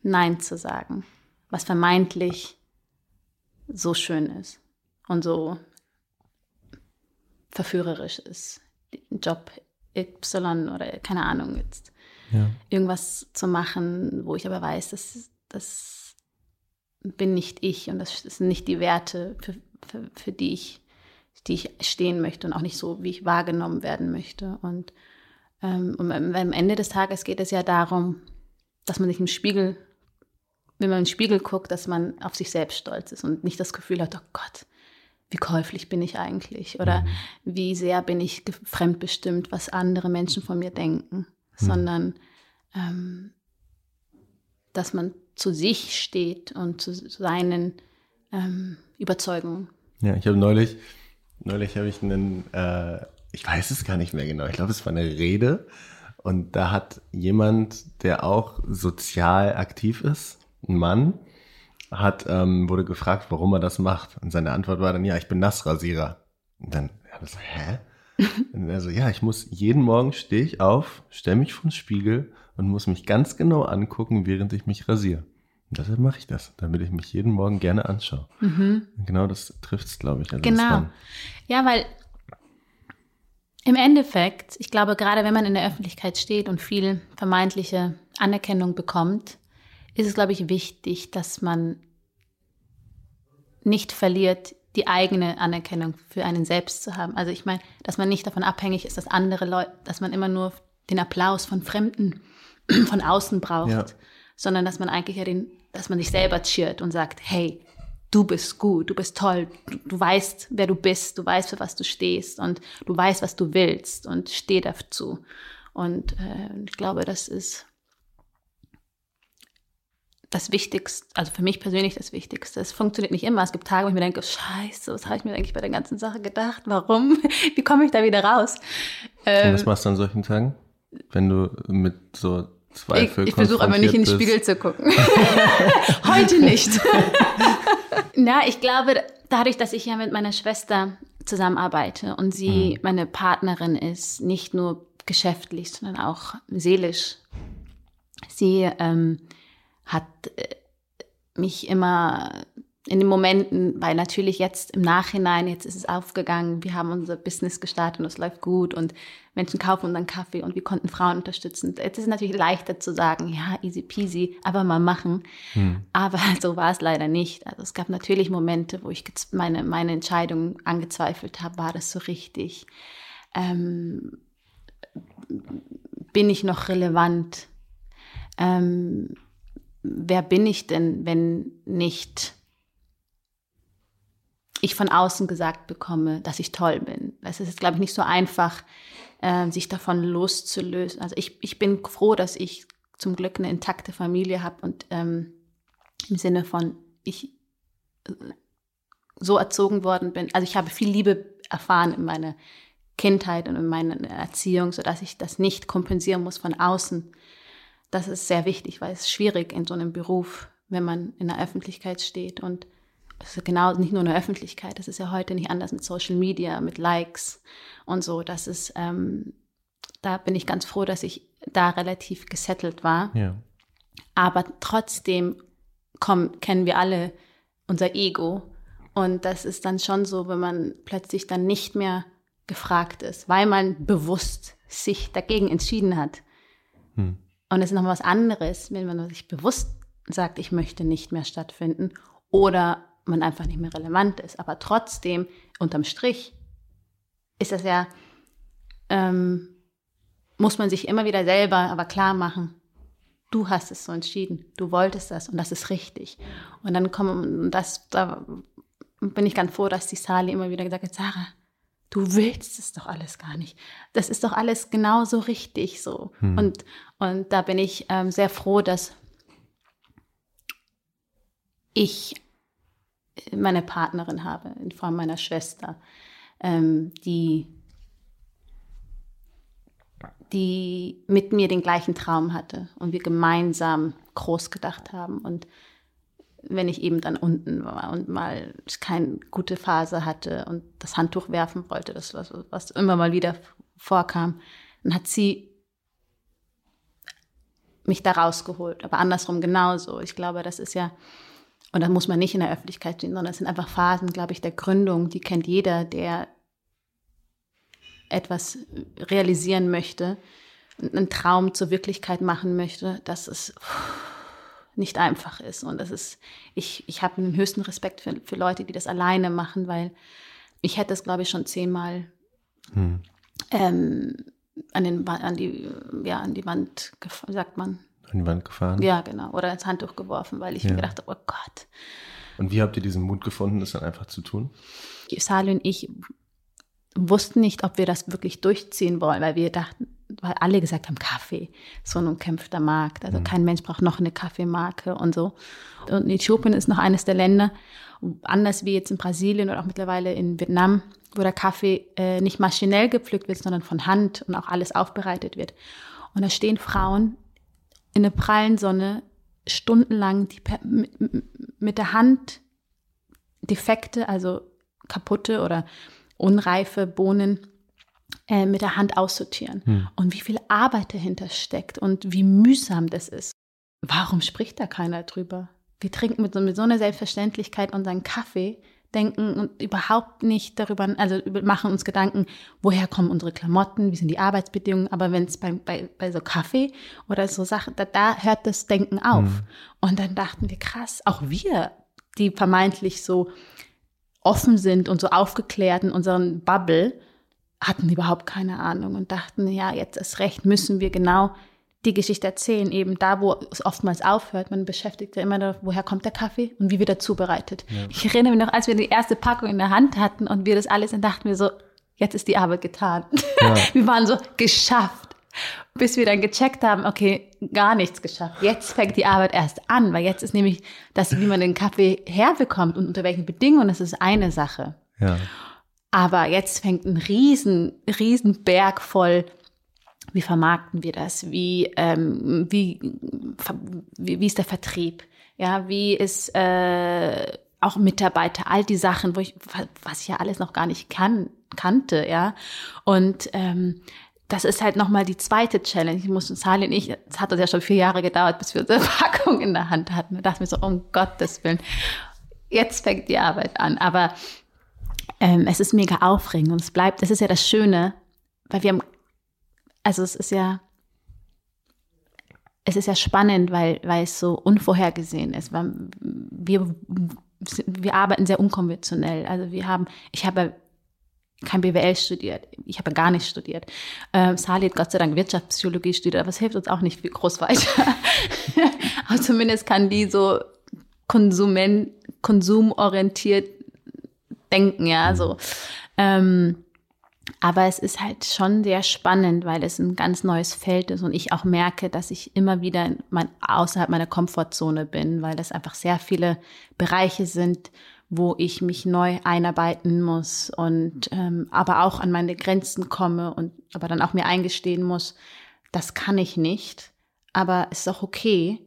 Nein zu sagen was vermeintlich so schön ist und so verführerisch ist. Job Y oder keine Ahnung jetzt. Ja. Irgendwas zu machen, wo ich aber weiß, dass das bin nicht ich und das sind nicht die Werte, für, für, für die ich die ich stehen möchte und auch nicht so, wie ich wahrgenommen werden möchte. Und, und am Ende des Tages geht es ja darum, dass man sich im Spiegel wenn man den Spiegel guckt, dass man auf sich selbst stolz ist und nicht das Gefühl hat, oh Gott, wie käuflich bin ich eigentlich oder mhm. wie sehr bin ich fremdbestimmt, was andere Menschen von mir denken, mhm. sondern ähm, dass man zu sich steht und zu seinen ähm, Überzeugungen. Ja, ich habe neulich, neulich habe ich einen, äh, ich weiß es gar nicht mehr genau, ich glaube, es war eine Rede und da hat jemand, der auch sozial aktiv ist, ein Mann hat, ähm, wurde gefragt, warum er das macht. Und seine Antwort war dann, ja, ich bin Nassrasierer. Und dann, ja, das, hä? Und er so, ja, ich muss, jeden Morgen stehe ich auf, stelle mich vor den Spiegel und muss mich ganz genau angucken, während ich mich rasiere. Und deshalb mache ich das, damit ich mich jeden Morgen gerne anschaue. Mhm. Genau das trifft es, glaube ich. Also genau. Ja, weil im Endeffekt, ich glaube, gerade wenn man in der Öffentlichkeit steht und viel vermeintliche Anerkennung bekommt, ist es, glaube ich, wichtig, dass man nicht verliert, die eigene Anerkennung für einen selbst zu haben. Also ich meine, dass man nicht davon abhängig ist, dass andere Leute, dass man immer nur den Applaus von Fremden von außen braucht, ja. sondern dass man eigentlich ja den, dass man sich selber cheert und sagt, hey, du bist gut, du bist toll, du, du weißt, wer du bist, du weißt, für was du stehst und du weißt, was du willst und steh dazu. Und äh, ich glaube, das ist das Wichtigste, also für mich persönlich das Wichtigste. Es funktioniert nicht immer. Es gibt Tage, wo ich mir denke, scheiße, was habe ich mir eigentlich bei der ganzen Sache gedacht? Warum? Wie komme ich da wieder raus? Ähm, was machst du an solchen Tagen? Wenn du mit so Zweifel Ich, ich versuche aber nicht in den Spiegel zu gucken. Heute nicht. Na, ich glaube, dadurch, dass ich ja mit meiner Schwester zusammenarbeite und sie mhm. meine Partnerin ist, nicht nur geschäftlich, sondern auch seelisch. Sie ähm, hat äh, mich immer in den Momenten, weil natürlich jetzt im Nachhinein, jetzt ist es aufgegangen, wir haben unser Business gestartet und es läuft gut und Menschen kaufen unseren Kaffee und wir konnten Frauen unterstützen. Jetzt ist es natürlich leichter zu sagen, ja, easy peasy, aber mal machen. Hm. Aber so war es leider nicht. Also es gab natürlich Momente, wo ich meine, meine Entscheidung angezweifelt habe, war das so richtig? Ähm, bin ich noch relevant? Ähm, wer bin ich denn, wenn nicht ich von außen gesagt bekomme, dass ich toll bin. Es ist, glaube ich, nicht so einfach, äh, sich davon loszulösen. Also ich, ich bin froh, dass ich zum Glück eine intakte Familie habe und ähm, im Sinne von, ich äh, so erzogen worden bin. Also ich habe viel Liebe erfahren in meiner Kindheit und in meiner Erziehung, sodass ich das nicht kompensieren muss von außen. Das ist sehr wichtig, weil es ist schwierig in so einem Beruf, wenn man in der Öffentlichkeit steht und also genau nicht nur in der Öffentlichkeit, das ist ja heute nicht anders mit Social Media, mit Likes und so. Das ist, ähm, da bin ich ganz froh, dass ich da relativ gesettelt war. Ja. Aber trotzdem kommen, kennen wir alle unser Ego. Und das ist dann schon so, wenn man plötzlich dann nicht mehr gefragt ist, weil man bewusst sich dagegen entschieden hat. Hm. Und es ist noch was anderes, wenn man sich bewusst sagt, ich möchte nicht mehr stattfinden oder man einfach nicht mehr relevant ist. Aber trotzdem, unterm Strich, ist das ja, ähm, muss man sich immer wieder selber aber klar machen, du hast es so entschieden, du wolltest das und das ist richtig. Und dann kommen, das, da bin ich ganz froh, dass die Sali immer wieder gesagt hat, Sarah, du willst es doch alles gar nicht. Das ist doch alles genauso richtig so. Hm. Und, und da bin ich ähm, sehr froh, dass ich meine Partnerin habe, in Form meiner Schwester, ähm, die, die mit mir den gleichen Traum hatte und wir gemeinsam groß gedacht haben. Und wenn ich eben dann unten war und mal keine gute Phase hatte und das Handtuch werfen wollte, das was, was immer mal wieder vorkam, dann hat sie mich da rausgeholt. Aber andersrum genauso. Ich glaube, das ist ja und dann muss man nicht in der Öffentlichkeit stehen, sondern es sind einfach Phasen, glaube ich, der Gründung, die kennt jeder, der etwas realisieren möchte, einen Traum zur Wirklichkeit machen möchte, dass es nicht einfach ist. Und das ist, ich, ich habe den höchsten Respekt für, für Leute, die das alleine machen, weil ich hätte es, glaube ich, schon zehnmal hm. ähm, an, den, an, die, ja, an die Wand, sagt man, an die Wand gefahren? Ja, genau. Oder ins Handtuch geworfen, weil ich ja. mir gedacht habe, oh Gott. Und wie habt ihr diesen Mut gefunden, das dann einfach zu tun? Sali und ich wussten nicht, ob wir das wirklich durchziehen wollen, weil wir dachten, weil alle gesagt haben, Kaffee, so ein umkämpfter Markt. Also mhm. kein Mensch braucht noch eine Kaffeemarke und so. Und Äthiopien ist noch eines der Länder, anders wie jetzt in Brasilien oder auch mittlerweile in Vietnam, wo der Kaffee äh, nicht maschinell gepflückt wird, sondern von Hand und auch alles aufbereitet wird. Und da stehen Frauen in der prallen Sonne stundenlang die, mit, mit der Hand defekte, also kaputte oder unreife Bohnen äh, mit der Hand aussortieren. Hm. Und wie viel Arbeit dahinter steckt und wie mühsam das ist. Warum spricht da keiner drüber? Wir trinken mit so, mit so einer Selbstverständlichkeit unseren Kaffee denken und überhaupt nicht darüber, also machen uns Gedanken, woher kommen unsere Klamotten, wie sind die Arbeitsbedingungen, aber wenn es bei, bei, bei so Kaffee oder so Sachen, da, da hört das Denken auf. Mhm. Und dann dachten wir, krass, auch wir, die vermeintlich so offen sind und so aufgeklärt in unseren Bubble, hatten überhaupt keine Ahnung und dachten, ja, jetzt ist recht, müssen wir genau die Geschichte erzählen, eben da, wo es oftmals aufhört. Man beschäftigt ja immer, da, woher kommt der Kaffee und wie wird er zubereitet. Ja. Ich erinnere mich noch, als wir die erste Packung in der Hand hatten und wir das alles, dann dachten wir so, jetzt ist die Arbeit getan. Ja. wir waren so geschafft. bis wir dann gecheckt haben, okay, gar nichts geschafft. Jetzt fängt die Arbeit erst an, weil jetzt ist nämlich das, wie man den Kaffee herbekommt und unter welchen Bedingungen, das ist eine Sache. Ja. Aber jetzt fängt ein riesen, riesen Berg voll. Wie vermarkten wir das? Wie, ähm, wie, wie, wie ist der Vertrieb? Ja, wie ist äh, auch Mitarbeiter, all die Sachen, wo ich, was ich ja alles noch gar nicht kann, kannte, ja. Und ähm, das ist halt nochmal die zweite Challenge. Ich musste Sali und ich, es hat uns ja schon vier Jahre gedauert, bis wir unsere Packung in der Hand hatten. Da dachte ich mir so, um Gottes Willen, jetzt fängt die Arbeit an. Aber ähm, es ist mega aufregend und es bleibt, das ist ja das Schöne, weil wir haben, also es ist ja, es ist ja spannend, weil, weil es so unvorhergesehen ist. Wir, wir arbeiten sehr unkonventionell. Also wir haben, ich habe kein BWL studiert. Ich habe gar nicht studiert. Ähm, Sali hat Gott sei Dank Wirtschaftspsychologie studiert, aber es hilft uns auch nicht groß weiter. aber zumindest kann die so konsument, konsumorientiert denken, ja, so. Ähm, aber es ist halt schon sehr spannend, weil es ein ganz neues Feld ist und ich auch merke, dass ich immer wieder mein, außerhalb meiner Komfortzone bin, weil das einfach sehr viele Bereiche sind, wo ich mich neu einarbeiten muss und ähm, aber auch an meine Grenzen komme und aber dann auch mir eingestehen muss, das kann ich nicht, aber es ist auch okay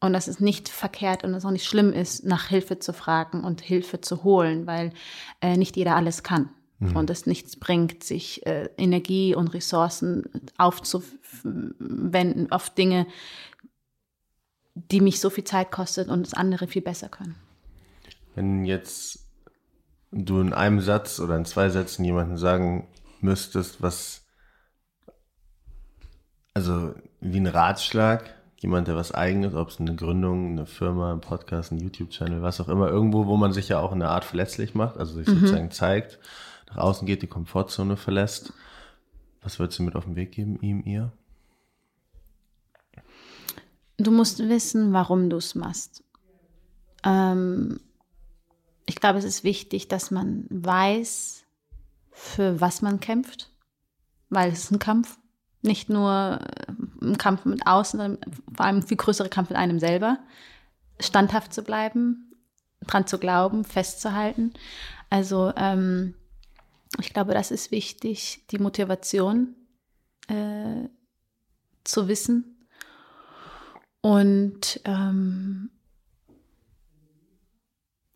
und dass es nicht verkehrt und es auch nicht schlimm ist, nach Hilfe zu fragen und Hilfe zu holen, weil äh, nicht jeder alles kann mhm. und es nichts bringt, sich äh, Energie und Ressourcen aufzuwenden auf Dinge, die mich so viel Zeit kostet und das andere viel besser können. Wenn jetzt du in einem Satz oder in zwei Sätzen jemanden sagen müsstest, was, also wie ein Ratschlag, jemand, der was eigenes, ob es eine Gründung, eine Firma, ein Podcast, ein YouTube-Channel, was auch immer, irgendwo, wo man sich ja auch in einer Art verletzlich macht, also sich mhm. sozusagen zeigt, nach außen geht, die Komfortzone verlässt. Was würdest du mit auf den Weg geben, ihm, ihr? Du musst wissen, warum du es machst. Ähm, ich glaube, es ist wichtig, dass man weiß, für was man kämpft, weil es ist ein Kampf. Nicht nur äh, ein Kampf mit außen, sondern vor allem ein viel größerer Kampf mit einem selber. Standhaft zu bleiben, dran zu glauben, festzuhalten. Also ähm, ich glaube, das ist wichtig, die Motivation äh, zu wissen. Und ähm,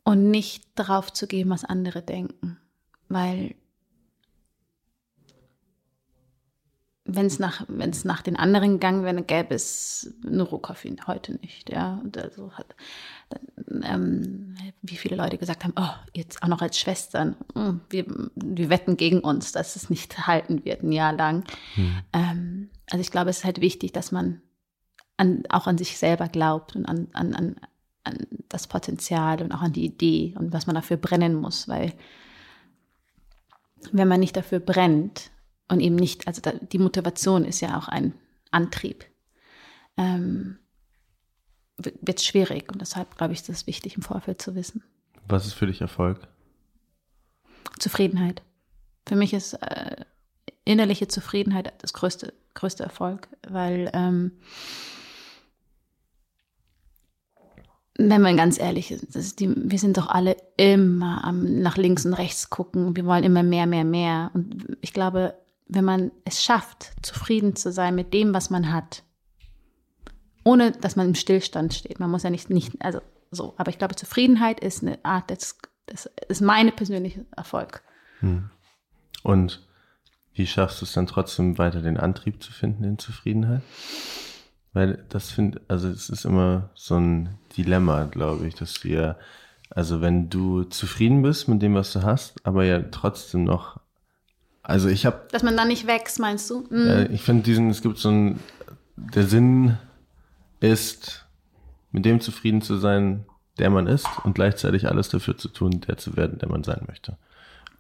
und nicht darauf zu geben, was andere denken. Weil wenn es nach, wenn es nach den anderen gegangen wäre, gäbe es nur Rohkaffee heute nicht, ja. Und also hat, ähm, wie viele Leute gesagt haben, oh, jetzt auch noch als Schwestern, hm, wir, wir wetten gegen uns, dass es nicht halten wird, ein Jahr lang. Hm. Ähm, also ich glaube, es ist halt wichtig, dass man an, auch an sich selber glaubt und an, an, an, an das Potenzial und auch an die Idee und was man dafür brennen muss, weil wenn man nicht dafür brennt und eben nicht, also die Motivation ist ja auch ein Antrieb, ähm, wird es schwierig und deshalb glaube ich, ist es wichtig im Vorfeld zu wissen. Was ist für dich Erfolg? Zufriedenheit. Für mich ist äh, innerliche Zufriedenheit das größte, größte Erfolg, weil ähm, wenn man ganz ehrlich ist, die, wir sind doch alle immer am nach links und rechts gucken. Wir wollen immer mehr, mehr, mehr. Und ich glaube, wenn man es schafft, zufrieden zu sein mit dem, was man hat, ohne dass man im Stillstand steht. Man muss ja nicht, nicht also so. Aber ich glaube, Zufriedenheit ist eine Art, das, das ist meine persönliche Erfolg. Hm. Und wie schaffst du es dann trotzdem weiter den Antrieb zu finden in Zufriedenheit? Weil das finde, also es ist immer so ein Dilemma, glaube ich, dass wir, also wenn du zufrieden bist mit dem, was du hast, aber ja trotzdem noch, also ich habe, dass man dann nicht wächst, meinst du? Mhm. Ich finde diesen, es gibt so ein, der Sinn ist, mit dem zufrieden zu sein, der man ist und gleichzeitig alles dafür zu tun, der zu werden, der man sein möchte.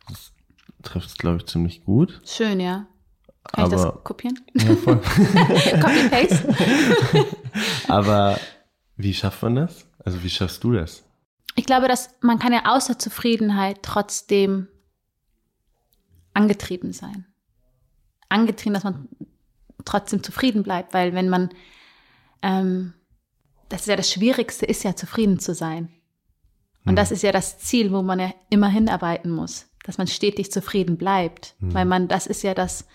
Das trifft es, glaube ich, ziemlich gut. Schön, ja. Kann aber, ich das kopieren? Ja, voll. Copy-Paste. aber wie schafft man das? Also wie schaffst du das? Ich glaube, dass man kann ja außer Zufriedenheit trotzdem angetrieben sein. Angetrieben, dass man trotzdem zufrieden bleibt, weil wenn man, ähm, das ist ja das Schwierigste, ist ja zufrieden zu sein. Und mhm. das ist ja das Ziel, wo man ja immer hinarbeiten muss, dass man stetig zufrieden bleibt, mhm. weil man, das ist ja das,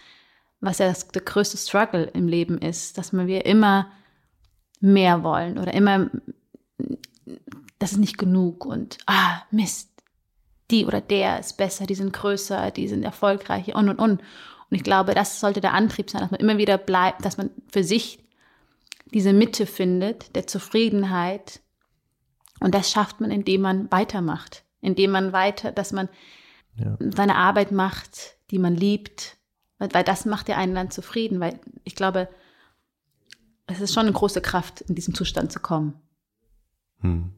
was ja das, der größte Struggle im Leben ist, dass man wir immer mehr wollen oder immer, das ist nicht genug und ah, Mist, die oder der ist besser, die sind größer, die sind erfolgreicher und und und. Und ich glaube, das sollte der Antrieb sein, dass man immer wieder bleibt, dass man für sich diese Mitte findet, der Zufriedenheit. Und das schafft man, indem man weitermacht, indem man weiter, dass man ja. seine Arbeit macht, die man liebt, weil, weil das macht ja einen dann zufrieden, weil ich glaube, es ist schon eine große Kraft, in diesen Zustand zu kommen. Hm.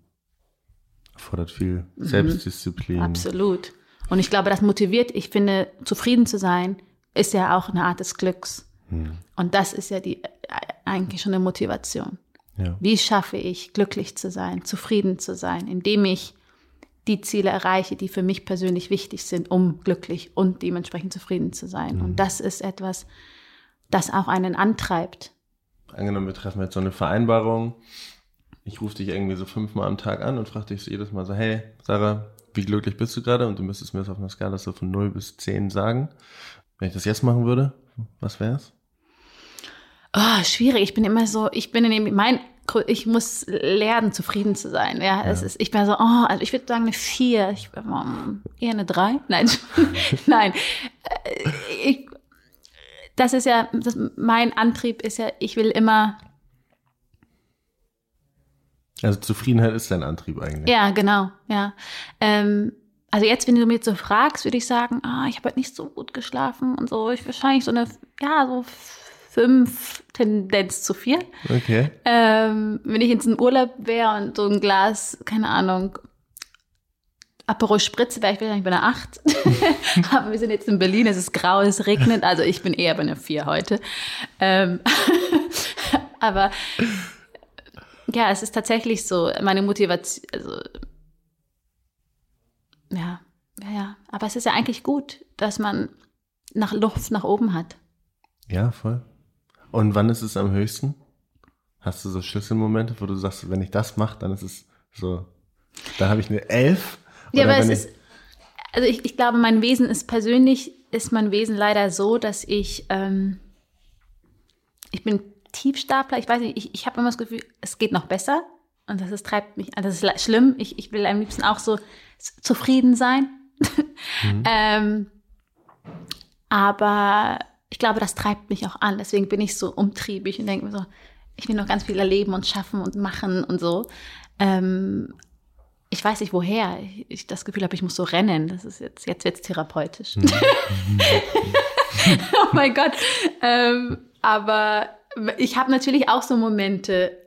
Erfordert viel mhm. Selbstdisziplin. Absolut. Und ich glaube, das motiviert, ich finde, zufrieden zu sein, ist ja auch eine Art des Glücks. Hm. Und das ist ja die, eigentlich schon eine Motivation. Ja. Wie schaffe ich, glücklich zu sein, zufrieden zu sein, indem ich die Ziele erreiche, die für mich persönlich wichtig sind, um glücklich und dementsprechend zufrieden zu sein. Mhm. Und das ist etwas, das auch einen antreibt. Angenommen, wir treffen jetzt so eine Vereinbarung. Ich rufe dich irgendwie so fünfmal am Tag an und frage dich so jedes Mal so, hey, Sarah, wie glücklich bist du gerade? Und du müsstest mir das auf einer Skala so von 0 bis 10 sagen. Wenn ich das jetzt machen würde, was wär's? Oh, schwierig. Ich bin immer so, ich bin in dem, mein ich muss lernen, zufrieden zu sein. Ja, ja. es ist, ich bin so, oh, also ich würde sagen eine vier, ich um, eher eine drei. Nein, nein. Äh, ich, das ist ja, das, mein Antrieb ist ja, ich will immer. Also Zufriedenheit ist dein Antrieb eigentlich. Ja, genau, ja. Ähm, also jetzt, wenn du mir so fragst, würde ich sagen, ah, ich habe halt nicht so gut geschlafen und so. Ich wahrscheinlich so eine, ja, so fünf, Tendenz zu vier. Okay. Ähm, wenn ich jetzt in Urlaub wäre und so ein Glas, keine Ahnung, Aperol Spritze wäre ich wahrscheinlich bei einer acht. Aber wir sind jetzt in Berlin, es ist grau, es regnet, also ich bin eher bei einer vier heute. Ähm, aber ja, es ist tatsächlich so, meine Motivation, also ja, ja, ja. Aber es ist ja eigentlich gut, dass man nach Luft nach oben hat. Ja, voll. Und wann ist es am höchsten? Hast du so Schlüsselmomente, wo du sagst, wenn ich das mache, dann ist es so, dann habe ich eine Elf? Ja, aber es ist, also ich, ich glaube, mein Wesen ist persönlich, ist mein Wesen leider so, dass ich, ähm, ich bin Tiefstapler, ich weiß nicht, ich, ich habe immer das Gefühl, es geht noch besser. Und das ist, treibt mich, also das ist schlimm. Ich, ich will am liebsten auch so zufrieden sein. Mhm. ähm, aber ich glaube, das treibt mich auch an. Deswegen bin ich so umtriebig und denke mir so, ich will noch ganz viel erleben und schaffen und machen und so. Ähm, ich weiß nicht woher. Ich, das Gefühl habe, ich muss so rennen. Das ist jetzt, jetzt wird's therapeutisch. Mhm. oh mein Gott. Ähm, aber ich habe natürlich auch so Momente,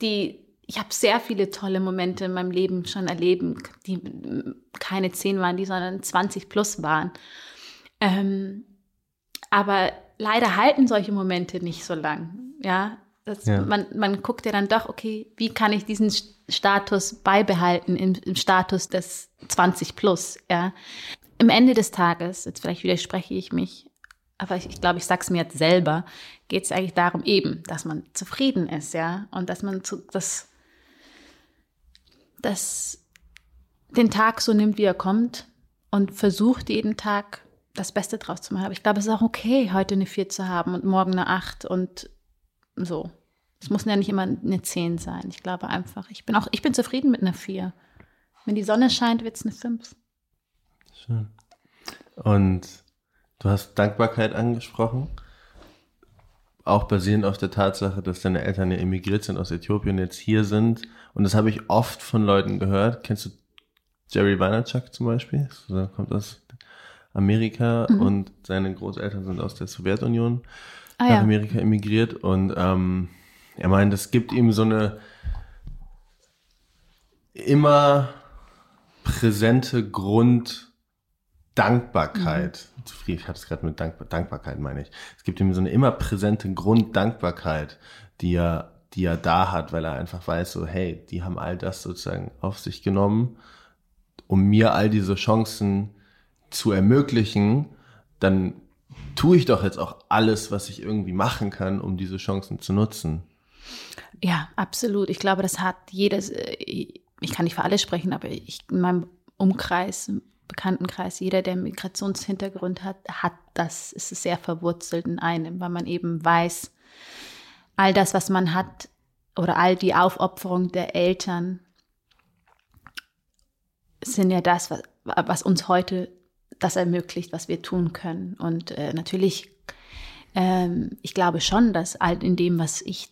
die, ich habe sehr viele tolle Momente in meinem Leben schon erleben, die keine zehn waren, die sondern 20 plus waren. Ähm, aber leider halten solche Momente nicht so lang. Ja, das, ja. Man, man guckt ja dann doch, okay, wie kann ich diesen Status beibehalten im, im Status des 20 plus, ja. Im Ende des Tages, jetzt vielleicht widerspreche ich mich, aber ich, ich glaube, ich sag's mir jetzt selber, geht es eigentlich darum eben, dass man zufrieden ist, ja, und dass man zu, das, das den Tag so nimmt, wie er kommt und versucht jeden Tag das Beste draus zu machen. Aber ich glaube, es ist auch okay, heute eine 4 zu haben und morgen eine 8 und so. Es muss ja nicht immer eine 10 sein. Ich glaube einfach, ich bin auch, ich bin zufrieden mit einer 4. Wenn die Sonne scheint, wird es eine 5. Schön. Und du hast Dankbarkeit angesprochen. Auch basierend auf der Tatsache, dass deine Eltern ja emigriert sind aus Äthiopien, jetzt hier sind. Und das habe ich oft von Leuten gehört. Kennst du Jerry Weinerchuk zum Beispiel? So kommt das Amerika mhm. und seine Großeltern sind aus der Sowjetunion ah, nach ja. Amerika emigriert und ähm, er meint, es gibt ihm so eine immer präsente Grunddankbarkeit. Mhm. Zufrieden, ich habe es gerade mit Dankbar Dankbarkeit meine ich. Es gibt ihm so eine immer präsente Grunddankbarkeit, die er, die er da hat, weil er einfach weiß, so hey, die haben all das sozusagen auf sich genommen, um mir all diese Chancen zu ermöglichen, dann tue ich doch jetzt auch alles, was ich irgendwie machen kann, um diese Chancen zu nutzen. Ja, absolut. Ich glaube, das hat jedes, ich kann nicht für alle sprechen, aber ich in meinem Umkreis, Bekanntenkreis, jeder, der Migrationshintergrund hat, hat das, ist sehr verwurzelt in einem, weil man eben weiß, all das, was man hat, oder all die Aufopferung der Eltern sind ja das, was, was uns heute das ermöglicht, was wir tun können. Und äh, natürlich, ähm, ich glaube schon, dass all in dem, was ich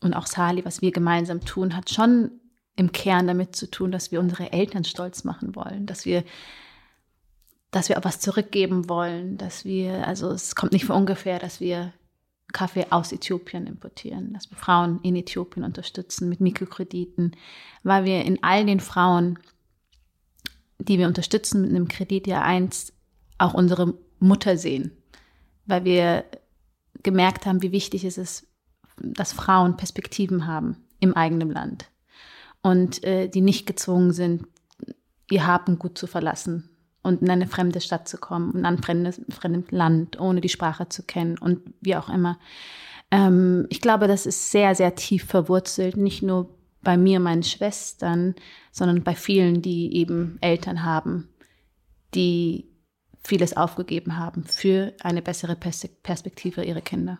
und auch Sali, was wir gemeinsam tun, hat schon im Kern damit zu tun, dass wir unsere Eltern stolz machen wollen, dass wir dass wir auch was zurückgeben wollen, dass wir, also es kommt nicht von ungefähr, dass wir Kaffee aus Äthiopien importieren, dass wir Frauen in Äthiopien unterstützen mit Mikrokrediten, weil wir in all den Frauen, die wir unterstützen mit einem Kredit ja einst auch unsere Mutter sehen, weil wir gemerkt haben, wie wichtig es ist, dass Frauen Perspektiven haben im eigenen Land. Und äh, die nicht gezwungen sind, ihr Haben gut zu verlassen und in eine fremde Stadt zu kommen, in ein fremdes, fremdes Land, ohne die Sprache zu kennen und wie auch immer. Ähm, ich glaube, das ist sehr, sehr tief verwurzelt, nicht nur bei mir, meinen Schwestern, sondern bei vielen, die eben Eltern haben, die vieles aufgegeben haben für eine bessere Perspektive ihrer Kinder.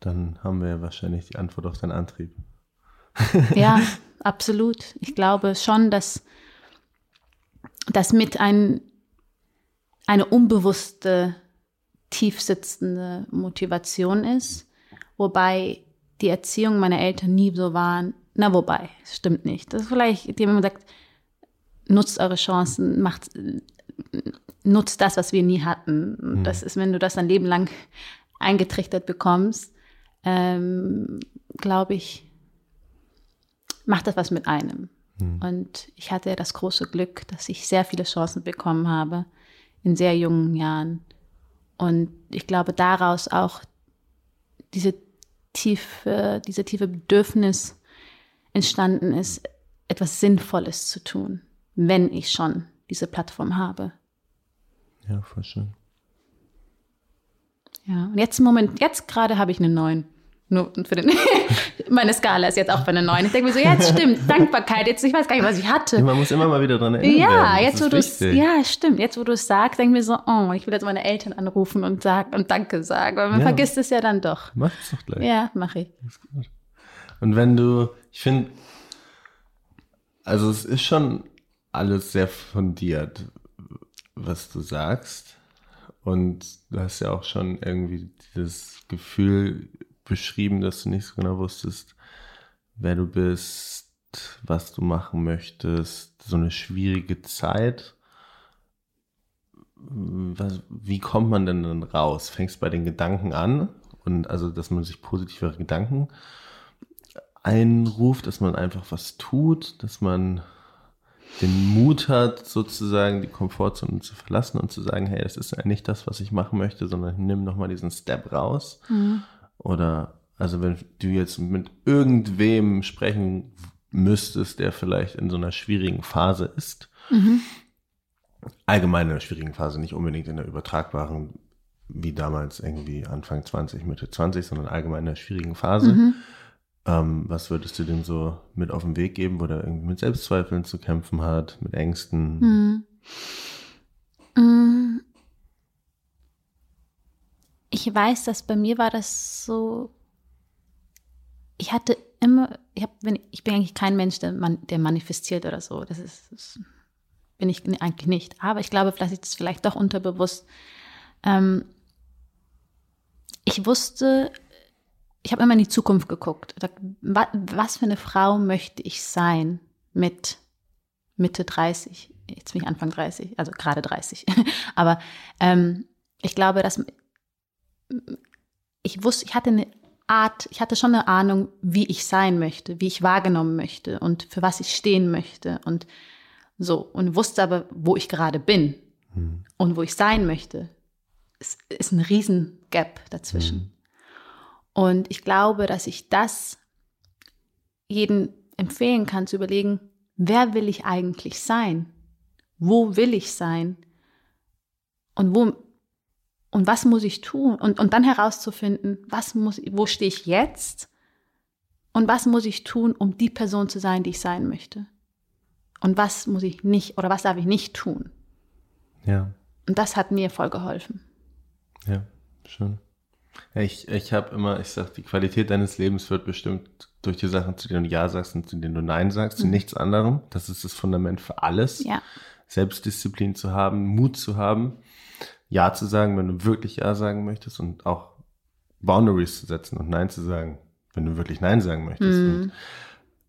Dann haben wir wahrscheinlich die Antwort auf deinen Antrieb. ja, absolut. Ich glaube schon, dass das mit ein, eine unbewusste, tiefsitzende Motivation ist, wobei die Erziehung meiner Eltern nie so waren, na wobei, stimmt nicht. Das ist vielleicht, haben sagt, nutzt eure Chancen, macht, nutzt das, was wir nie hatten. Mhm. Das ist, wenn du das ein Leben lang eingetrichtert bekommst, ähm, glaube ich, macht das was mit einem. Mhm. Und ich hatte das große Glück, dass ich sehr viele Chancen bekommen habe in sehr jungen Jahren. Und ich glaube, daraus auch diese tiefe, diese tiefe Bedürfnis entstanden ist, etwas Sinnvolles zu tun, wenn ich schon diese Plattform habe. Ja, voll schön. Ja, und jetzt im Moment, jetzt gerade habe ich einen neuen. Nur für den, meine Skala ist jetzt auch bei einer neuen. Ich denke mir so, ja, jetzt stimmt, Dankbarkeit, jetzt, ich weiß gar nicht, was ich hatte. Man muss immer mal wieder dran erinnern. Ja, jetzt, wo du es, ja, stimmt, jetzt, wo du es sagst, denke ich mir so, oh, ich will jetzt meine Eltern anrufen und sagen, und Danke sagen, weil man ja. vergisst es ja dann doch. Mach es doch gleich. Ja, mach ich. Und wenn du, ich finde, also es ist schon alles sehr fundiert, was du sagst. Und du hast ja auch schon irgendwie dieses Gefühl, beschrieben, dass du nicht so genau wusstest, wer du bist, was du machen möchtest, so eine schwierige Zeit. Was, wie kommt man denn dann raus? Fängst bei den Gedanken an und also, dass man sich positivere Gedanken einruft, dass man einfach was tut, dass man den Mut hat, sozusagen die Komfortzone zu verlassen und zu sagen, hey, das ist ja nicht das, was ich machen möchte, sondern nimm nochmal diesen Step raus. Mhm. Oder also wenn du jetzt mit irgendwem sprechen müsstest, der vielleicht in so einer schwierigen Phase ist, mhm. allgemein in einer schwierigen Phase, nicht unbedingt in der übertragbaren, wie damals irgendwie Anfang 20, Mitte 20, sondern allgemein in einer schwierigen Phase. Mhm. Ähm, was würdest du dem so mit auf den Weg geben, wo der irgendwie mit Selbstzweifeln zu kämpfen hat, mit Ängsten? Mhm. mhm ich weiß, dass bei mir war das so, ich hatte immer, ich, hab, ich bin eigentlich kein Mensch, der, man, der manifestiert oder so. Das ist, das bin ich eigentlich nicht. Aber ich glaube, vielleicht ist es vielleicht doch unterbewusst. Ähm, ich wusste, ich habe immer in die Zukunft geguckt. Was für eine Frau möchte ich sein mit Mitte 30? Jetzt bin ich Anfang 30, also gerade 30. Aber ähm, ich glaube, dass ich wusste, ich hatte eine Art, ich hatte schon eine Ahnung, wie ich sein möchte, wie ich wahrgenommen möchte und für was ich stehen möchte und so und wusste aber, wo ich gerade bin mhm. und wo ich sein möchte. Es ist ein riesen Gap dazwischen. Mhm. Und ich glaube, dass ich das jedem empfehlen kann, zu überlegen, wer will ich eigentlich sein? Wo will ich sein? Und wo Und was muss ich tun? Und, und dann herauszufinden, was muss, wo stehe ich jetzt? Und was muss ich tun, um die Person zu sein, die ich sein möchte? Und was muss ich nicht oder was darf ich nicht tun? Ja. Und das hat mir voll geholfen. Ja, schön. Ich, ich habe immer, ich sag, die Qualität deines Lebens wird bestimmt durch die Sachen, zu denen du Ja sagst und zu denen du Nein sagst, mhm. zu nichts anderem. Das ist das Fundament für alles. Ja. Selbstdisziplin zu haben, Mut zu haben, Ja zu sagen, wenn du wirklich Ja sagen möchtest und auch Boundaries zu setzen und Nein zu sagen, wenn du wirklich Nein sagen möchtest mhm. und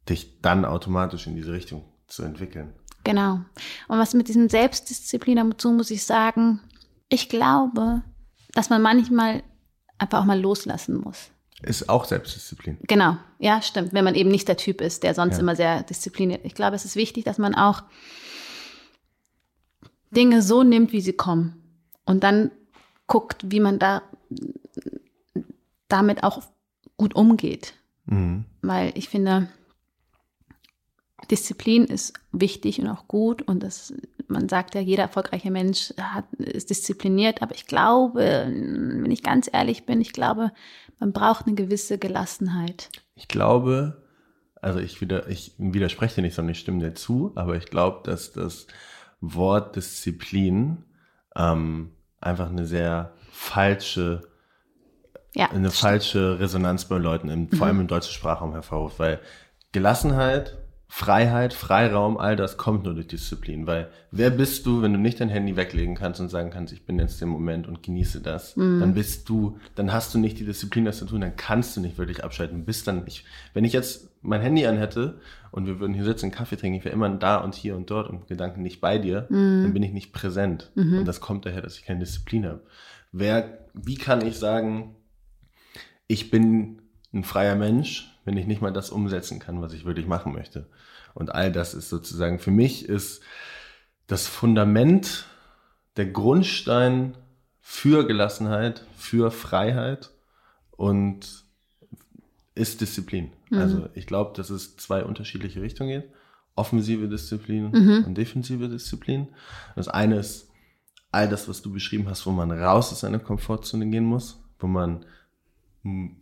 dich dann automatisch in diese Richtung zu entwickeln. Genau. Und was mit diesem Selbstdisziplin dazu muss ich sagen, ich glaube, dass man manchmal einfach auch mal loslassen muss. Ist auch Selbstdisziplin. Genau, ja, stimmt. Wenn man eben nicht der Typ ist, der sonst ja. immer sehr diszipliniert. Ich glaube, es ist wichtig, dass man auch Dinge so nimmt, wie sie kommen. Und dann guckt, wie man da damit auch gut umgeht. Mhm. Weil ich finde, Disziplin ist wichtig und auch gut und das, man sagt ja, jeder erfolgreiche Mensch hat, ist diszipliniert, aber ich glaube, wenn ich ganz ehrlich bin, ich glaube, man braucht eine gewisse Gelassenheit. Ich glaube, also ich, wieder, ich widerspreche dir nicht, sondern ich stimme dir zu, aber ich glaube, dass das Wort Disziplin ähm, einfach eine sehr falsche ja, eine falsche Resonanz bei Leuten, im, vor allem mhm. im deutschen Sprachraum hervorruft, weil Gelassenheit Freiheit, Freiraum, all das kommt nur durch Disziplin, weil wer bist du, wenn du nicht dein Handy weglegen kannst und sagen kannst, ich bin jetzt im Moment und genieße das, mm. dann bist du, dann hast du nicht die Disziplin, das zu tun, dann kannst du nicht wirklich abschalten, bist dann nicht, wenn ich jetzt mein Handy anhätte und wir würden hier sitzen, Kaffee trinken, ich wäre immer da und hier und dort und Gedanken nicht bei dir, mm. dann bin ich nicht präsent -hmm. und das kommt daher, dass ich keine Disziplin habe. Wer, wie kann ich sagen, ich bin ein freier Mensch, wenn ich nicht mal das umsetzen kann, was ich wirklich machen möchte. Und all das ist sozusagen, für mich ist das Fundament, der Grundstein für Gelassenheit, für Freiheit und ist Disziplin. Mhm. Also ich glaube, dass es zwei unterschiedliche Richtungen geht. Offensive Disziplin mhm. und defensive Disziplin. Das eine ist all das, was du beschrieben hast, wo man raus aus seiner Komfortzone gehen muss, wo man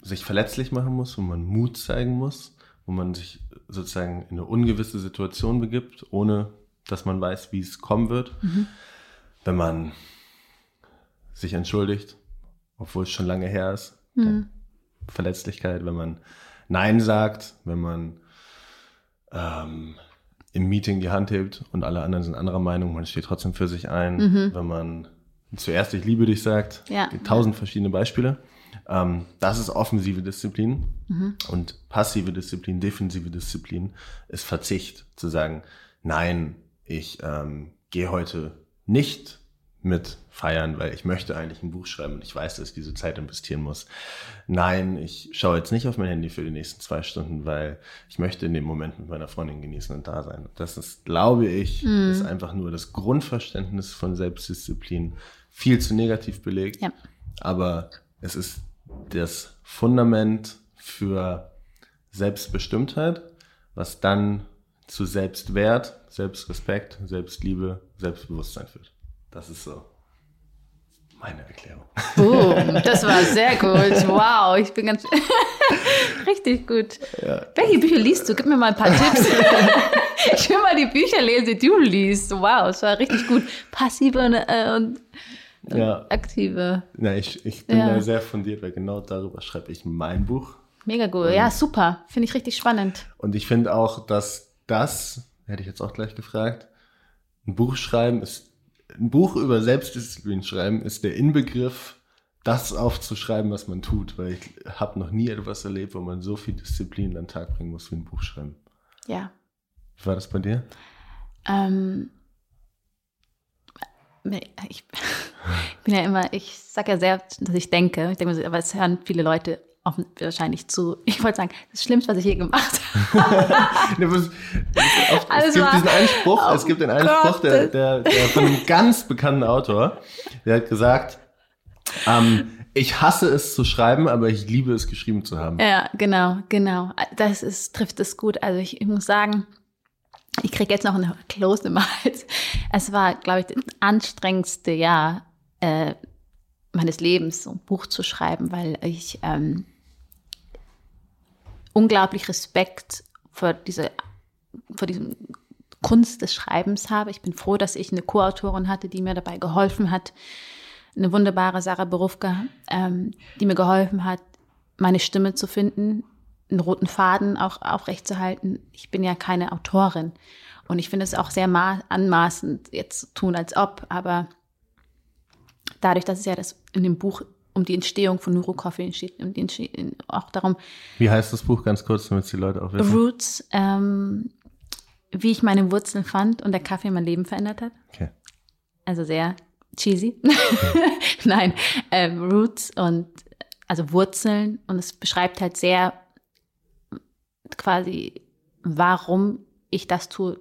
sich verletzlich machen muss, wo man Mut zeigen muss, wo man sich sozusagen in eine ungewisse Situation begibt, ohne dass man weiß, wie es kommen wird. Mhm. Wenn man sich entschuldigt, obwohl es schon lange her ist. Mhm. Verletzlichkeit, wenn man Nein sagt, wenn man ähm, im Meeting die Hand hebt und alle anderen sind anderer Meinung, man steht trotzdem für sich ein, mhm. wenn man zuerst ich liebe dich sagt, ja. tausend verschiedene Beispiele. Ähm, das ist offensive Disziplin mhm. und passive Disziplin, defensive Disziplin ist Verzicht. Zu sagen, nein, ich ähm, gehe heute nicht mit feiern, weil ich möchte eigentlich ein Buch schreiben und ich weiß, dass ich diese Zeit investieren muss. Nein, ich schaue jetzt nicht auf mein Handy für die nächsten zwei Stunden, weil ich möchte in dem Moment mit meiner Freundin genießen und da sein. Das ist, glaube ich, mm. ist einfach nur das Grundverständnis von Selbstdisziplin viel zu negativ belegt. Ja. Aber es ist das Fundament für Selbstbestimmtheit, was dann zu Selbstwert, Selbstrespekt, Selbstliebe, Selbstbewusstsein führt. Das ist so meine Erklärung. Boom, das war sehr gut. Wow, ich bin ganz richtig gut. Ja. Welche Bücher liest du? Gib mir mal ein paar Tipps. ich will mal die Bücher lesen, die du liest. Wow, es war richtig gut. Passive und, äh, und ja. aktive. Ja, ich, ich bin ja. da sehr fundiert, weil genau darüber schreibe ich mein Buch. Mega gut. Ja, super. Finde ich richtig spannend. Und ich finde auch, dass das, hätte ich jetzt auch gleich gefragt, ein Buch schreiben ist, ein Buch über Selbstdisziplin schreiben ist der Inbegriff, das aufzuschreiben, was man tut, weil ich habe noch nie etwas erlebt, wo man so viel Disziplin an den Tag bringen muss wie ein Buch schreiben. Ja. Wie war das bei dir? Ähm, ich bin ja immer, ich sage ja sehr, dass ich denke, ich denke, aber es hören viele Leute offen, wahrscheinlich zu. Ich wollte sagen, das Schlimmste, was ich je gemacht habe. es gibt diesen einen Spruch, es gibt den einen Spruch, der, der, der von einem ganz bekannten Autor, der hat gesagt, ähm, ich hasse es zu schreiben, aber ich liebe es geschrieben zu haben. Ja, genau, genau. Das ist, trifft es gut. Also ich, ich muss sagen, ich kriege jetzt noch eine Kloß im Hals. Es war, glaube ich, das anstrengendste Jahr äh, meines Lebens, so ein Buch zu schreiben, weil ich ähm, unglaublich Respekt vor diese, vor diesem Kunst des Schreibens habe. Ich bin froh, dass ich eine Co-Autorin hatte, die mir dabei geholfen hat. Eine wunderbare Sarah Berufka, ähm, die mir geholfen hat, meine Stimme zu finden, einen roten Faden auch aufrechtzuerhalten. Ich bin ja keine Autorin. Und ich finde es auch sehr anmaßend, jetzt zu tun, als ob, aber dadurch, dass es ja das in dem Buch um die Entstehung von Nuro Coffee steht und auch darum. Wie heißt das Buch ganz kurz, damit es die Leute auch wissen? Roots, ähm, wie ich meine Wurzeln fand und der Kaffee mein Leben verändert hat. Okay. Also sehr cheesy. Nein, ähm, Roots und also Wurzeln und es beschreibt halt sehr quasi, warum ich das tue,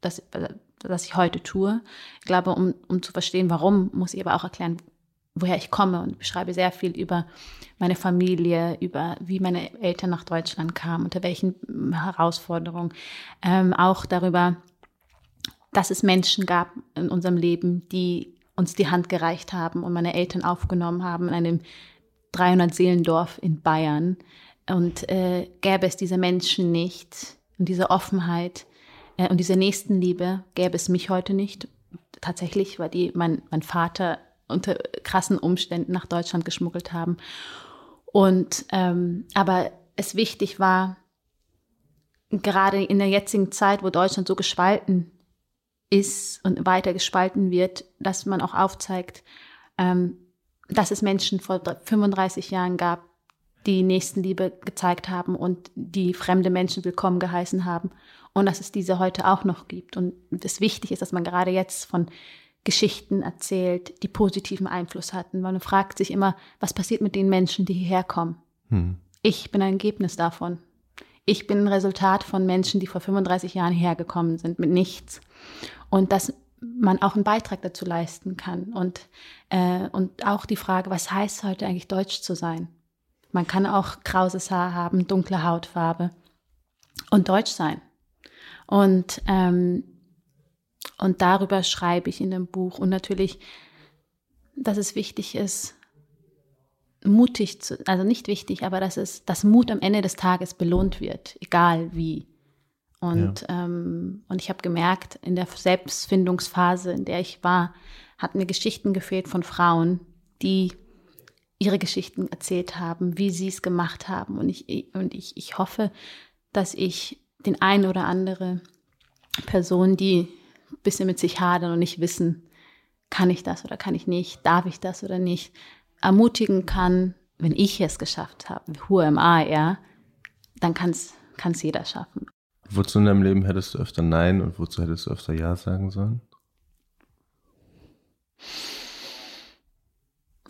das, das ich heute tue. Ich glaube, um, um zu verstehen, warum, muss ich aber auch erklären, woher ich komme und beschreibe sehr viel über meine Familie, über wie meine Eltern nach Deutschland kamen, unter welchen Herausforderungen, ähm, auch darüber, dass es Menschen gab in unserem Leben, die uns die Hand gereicht haben und meine Eltern aufgenommen haben in einem 300 Seelendorf in Bayern. Und äh, gäbe es diese Menschen nicht und diese Offenheit äh, und diese Nächstenliebe, gäbe es mich heute nicht. Tatsächlich, weil die, mein, mein Vater unter krassen Umständen nach Deutschland geschmuggelt haben. Und ähm, aber es wichtig war, gerade in der jetzigen Zeit, wo Deutschland so gespalten ist und weiter gespalten wird, dass man auch aufzeigt, ähm, dass es Menschen vor 35 Jahren gab, die Nächstenliebe gezeigt haben und die fremde Menschen willkommen geheißen haben und dass es diese heute auch noch gibt. Und es wichtig ist, dass man gerade jetzt von Geschichten erzählt, die positiven Einfluss hatten. Man fragt sich immer, was passiert mit den Menschen, die hierher kommen? Hm. Ich bin ein Ergebnis davon. Ich bin ein Resultat von Menschen, die vor 35 Jahren hergekommen sind, mit nichts. Und dass man auch einen Beitrag dazu leisten kann. Und, äh, und auch die Frage, was heißt heute eigentlich Deutsch zu sein? Man kann auch krauses Haar haben, dunkle Hautfarbe und Deutsch sein. Und ähm, und darüber schreibe ich in dem Buch. Und natürlich, dass es wichtig ist, mutig zu, also nicht wichtig, aber dass es, dass Mut am Ende des Tages belohnt wird, egal wie. Und, ja. ähm, und ich habe gemerkt, in der Selbstfindungsphase, in der ich war, hat mir Geschichten gefehlt von Frauen, die ihre Geschichten erzählt haben, wie sie es gemacht haben. Und ich, und ich, ich hoffe, dass ich den einen oder andere Person, die bisschen mit sich hadern und nicht wissen, kann ich das oder kann ich nicht, darf ich das oder nicht, ermutigen kann, wenn ich es geschafft habe, who am I, ja, dann kann es jeder schaffen. Wozu in deinem Leben hättest du öfter Nein und wozu hättest du öfter Ja sagen sollen?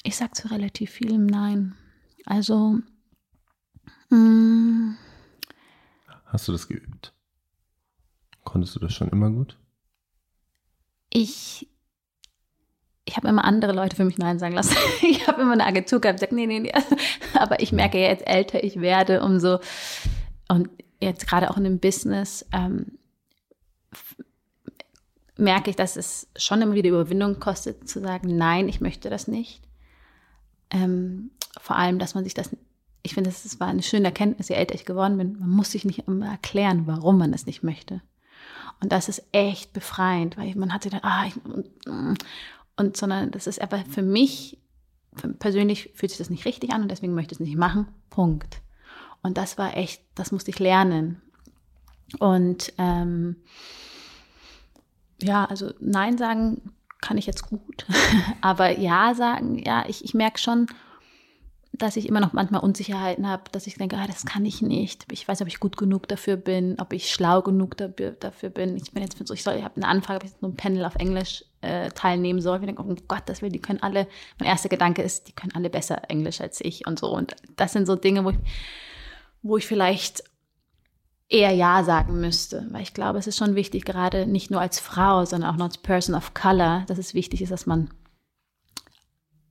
Ich sag zu relativ vielem Nein. Also. Mh, mm. Hast du das geübt? Konntest du das schon immer gut? ich, ich habe immer andere Leute für mich Nein sagen lassen. ich habe immer eine Agentur gehabt, gesagt, nee, nee, nee. Aber ich merke ja, jetzt älter ich werde, umso, und jetzt gerade auch in dem Business, ähm, merke ich, dass es schon immer wieder Überwindung kostet, zu sagen, nein, ich möchte das nicht. Ähm, vor allem, dass man sich das, ich finde, das war eine schöne Erkenntnis, je älter ich geworden bin, man muss sich nicht immer erklären, warum man das nicht möchte. Und das ist echt befreiend, weil man hatte dann, ah, ich, und, und sondern das ist aber für mich, für persönlich fühlt sich das nicht richtig an und deswegen möchte ich es nicht machen. Punkt. Und das war echt, das musste ich lernen. Und ähm, ja, also Nein sagen kann ich jetzt gut, aber Ja sagen, ja, ich, ich merke schon, dass ich immer noch manchmal Unsicherheiten habe, dass ich denke, ah, das kann ich nicht. Ich weiß, ob ich gut genug dafür bin, ob ich schlau genug dafür bin. Ich bin jetzt so, ich ich habe eine Anfrage, ob ich so ein Panel auf Englisch äh, teilnehmen soll. Ich denke, oh Gott, das will, die können alle. Mein erster Gedanke ist, die können alle besser Englisch als ich und so. Und das sind so Dinge, wo ich, wo ich vielleicht eher Ja sagen müsste. Weil ich glaube, es ist schon wichtig, gerade nicht nur als Frau, sondern auch noch als Person of Color, dass es wichtig ist, dass man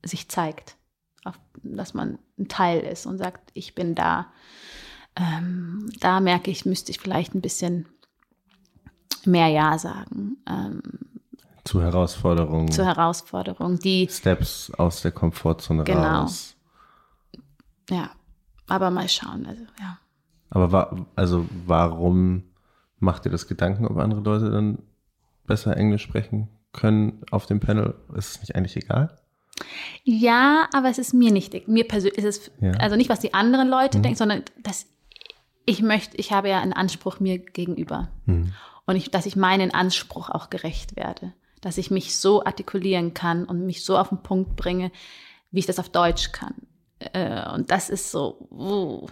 sich zeigt dass man ein Teil ist und sagt, ich bin da. Ähm, da merke ich, müsste ich vielleicht ein bisschen mehr Ja sagen. Ähm, Zu Herausforderungen. Zu Herausforderungen, die. Steps aus der Komfortzone genau. raus. Ja, aber mal schauen, also ja. Aber wa also warum macht ihr das Gedanken, ob andere Leute dann besser Englisch sprechen können auf dem Panel? Ist es nicht eigentlich egal? Ja, aber es ist mir nicht, mir persönlich ist es, ja. also nicht, was die anderen Leute mhm. denken, sondern dass ich möchte, ich habe ja einen Anspruch mir gegenüber. Mhm. Und ich, dass ich meinen Anspruch auch gerecht werde. Dass ich mich so artikulieren kann und mich so auf den Punkt bringe, wie ich das auf Deutsch kann. Äh, und das ist so, uh.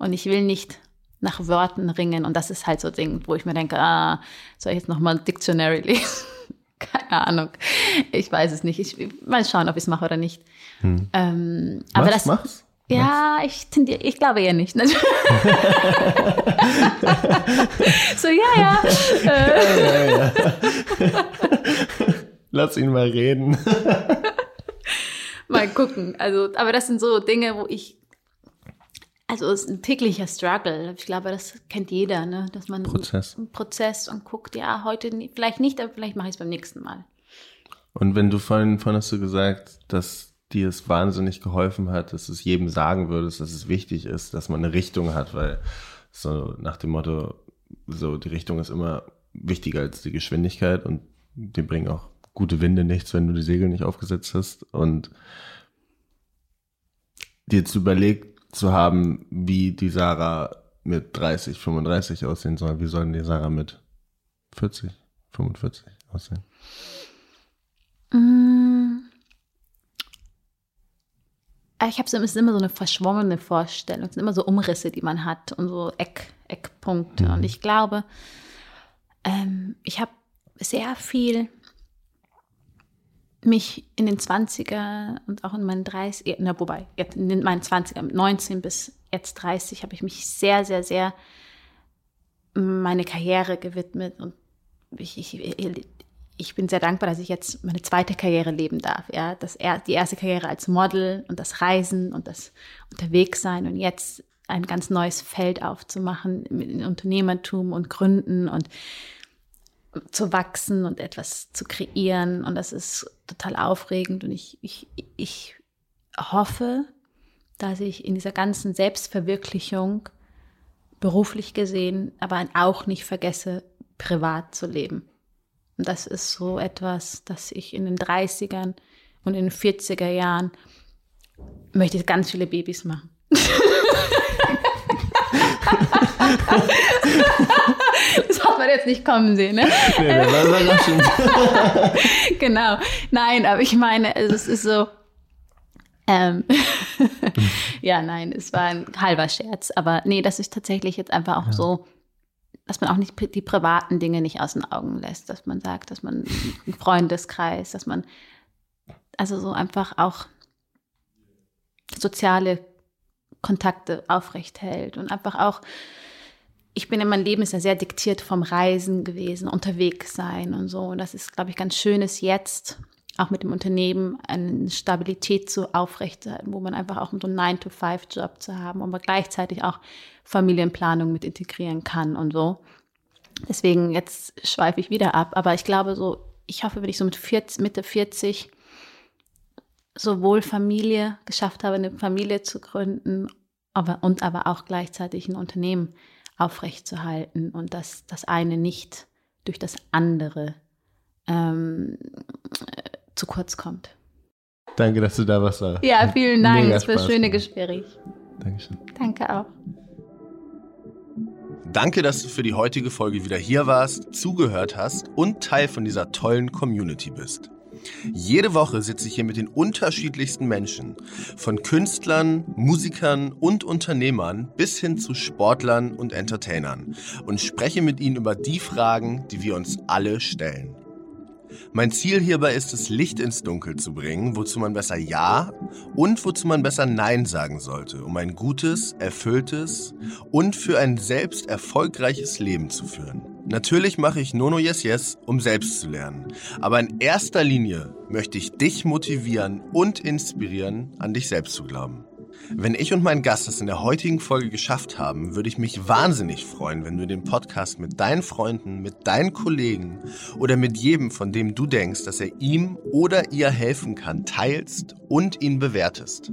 Und ich will nicht nach Wörtern ringen. Und das ist halt so ein Ding, wo ich mir denke, ah, soll ich jetzt nochmal ein Dictionary lesen? Keine Ahnung. Ich weiß es nicht. Ich mal schauen, ob ich es mache oder nicht. Hm. Ähm, aber das, mach's. Ja, ich, tendiere, ich glaube eher nicht. so, ja, ja. ja, ja, ja. Lass ihn mal reden. mal gucken. Also, aber das sind so Dinge, wo ich also es ist ein täglicher Struggle. Ich glaube, das kennt jeder, ne? dass man Prozess. einen Prozess und guckt, ja, heute vielleicht nicht, aber vielleicht mache ich es beim nächsten Mal. Und wenn du vorhin, vorhin hast du gesagt, dass dir es wahnsinnig geholfen hat, dass du es jedem sagen würdest, dass es wichtig ist, dass man eine Richtung hat, weil so nach dem Motto, so die Richtung ist immer wichtiger als die Geschwindigkeit und die bringen auch gute Winde nichts, wenn du die Segel nicht aufgesetzt hast und dir jetzt überlegt, zu haben, wie die Sarah mit 30, 35 aussehen soll. Wie soll denn die Sarah mit 40, 45 aussehen? Mm. Ich habe so, es ist immer so eine verschwommene Vorstellung. Es sind immer so Umrisse, die man hat und so Eck, Eckpunkte. Mhm. Und ich glaube, ähm, ich habe sehr viel mich in den 20er und auch in meinen 30 na, wobei, in meinen 20er, 19 bis jetzt 30 habe ich mich sehr, sehr, sehr meine Karriere gewidmet und ich, ich, ich bin sehr dankbar, dass ich jetzt meine zweite Karriere leben darf. Ja, das, die erste Karriere als Model und das Reisen und das Unterwegssein und jetzt ein ganz neues Feld aufzumachen mit Unternehmertum und Gründen und zu wachsen und etwas zu kreieren. Und das ist total aufregend. Und ich, ich, ich hoffe, dass ich in dieser ganzen Selbstverwirklichung beruflich gesehen, aber auch nicht vergesse, privat zu leben. Und das ist so etwas, das ich in den 30ern und in den 40er Jahren möchte ganz viele Babys machen. das hat man jetzt nicht kommen sehen, ne? Nee, das war überraschend. genau. Nein, aber ich meine, es ist so. Ähm, ja, nein, es war ein halber Scherz. Aber nee, das ist tatsächlich jetzt einfach auch ja. so, dass man auch nicht die privaten Dinge nicht aus den Augen lässt, dass man sagt, dass man einen Freundeskreis, dass man also so einfach auch soziale Kontakte aufrecht hält und einfach auch ich bin in meinem Leben ist ja sehr diktiert vom Reisen gewesen, unterwegs sein und so. Und das ist, glaube ich, ganz schönes jetzt, auch mit dem Unternehmen eine Stabilität zu aufrechtzuerhalten, wo man einfach auch einen 9-to-5-Job zu haben, aber gleichzeitig auch Familienplanung mit integrieren kann und so. Deswegen, jetzt schweife ich wieder ab, aber ich glaube so, ich hoffe, wenn ich so mit 40, Mitte 40 sowohl Familie geschafft habe, eine Familie zu gründen, aber, und aber auch gleichzeitig ein Unternehmen aufrechtzuerhalten und dass das eine nicht durch das andere ähm, zu kurz kommt. Danke, dass du da warst. Sarah. Ja, vielen Dank Mega für das schöne Gespräch. Dankeschön. Danke auch. Danke, dass du für die heutige Folge wieder hier warst, zugehört hast und Teil von dieser tollen Community bist. Jede Woche sitze ich hier mit den unterschiedlichsten Menschen, von Künstlern, Musikern und Unternehmern bis hin zu Sportlern und Entertainern und spreche mit ihnen über die Fragen, die wir uns alle stellen. Mein Ziel hierbei ist es, Licht ins Dunkel zu bringen, wozu man besser Ja und wozu man besser Nein sagen sollte, um ein gutes, erfülltes und für ein selbst erfolgreiches Leben zu führen. Natürlich mache ich Nono Yes Yes, um selbst zu lernen. Aber in erster Linie möchte ich dich motivieren und inspirieren, an dich selbst zu glauben. Wenn ich und mein Gast es in der heutigen Folge geschafft haben, würde ich mich wahnsinnig freuen, wenn du den Podcast mit deinen Freunden, mit deinen Kollegen oder mit jedem, von dem du denkst, dass er ihm oder ihr helfen kann, teilst und ihn bewertest.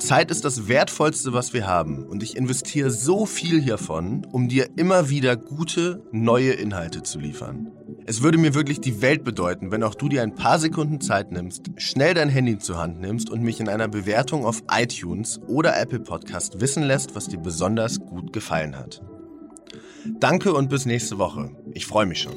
Zeit ist das Wertvollste, was wir haben und ich investiere so viel hiervon, um dir immer wieder gute, neue Inhalte zu liefern. Es würde mir wirklich die Welt bedeuten, wenn auch du dir ein paar Sekunden Zeit nimmst, schnell dein Handy zur Hand nimmst und mich in einer Bewertung auf iTunes oder Apple Podcast wissen lässt, was dir besonders gut gefallen hat. Danke und bis nächste Woche. Ich freue mich schon.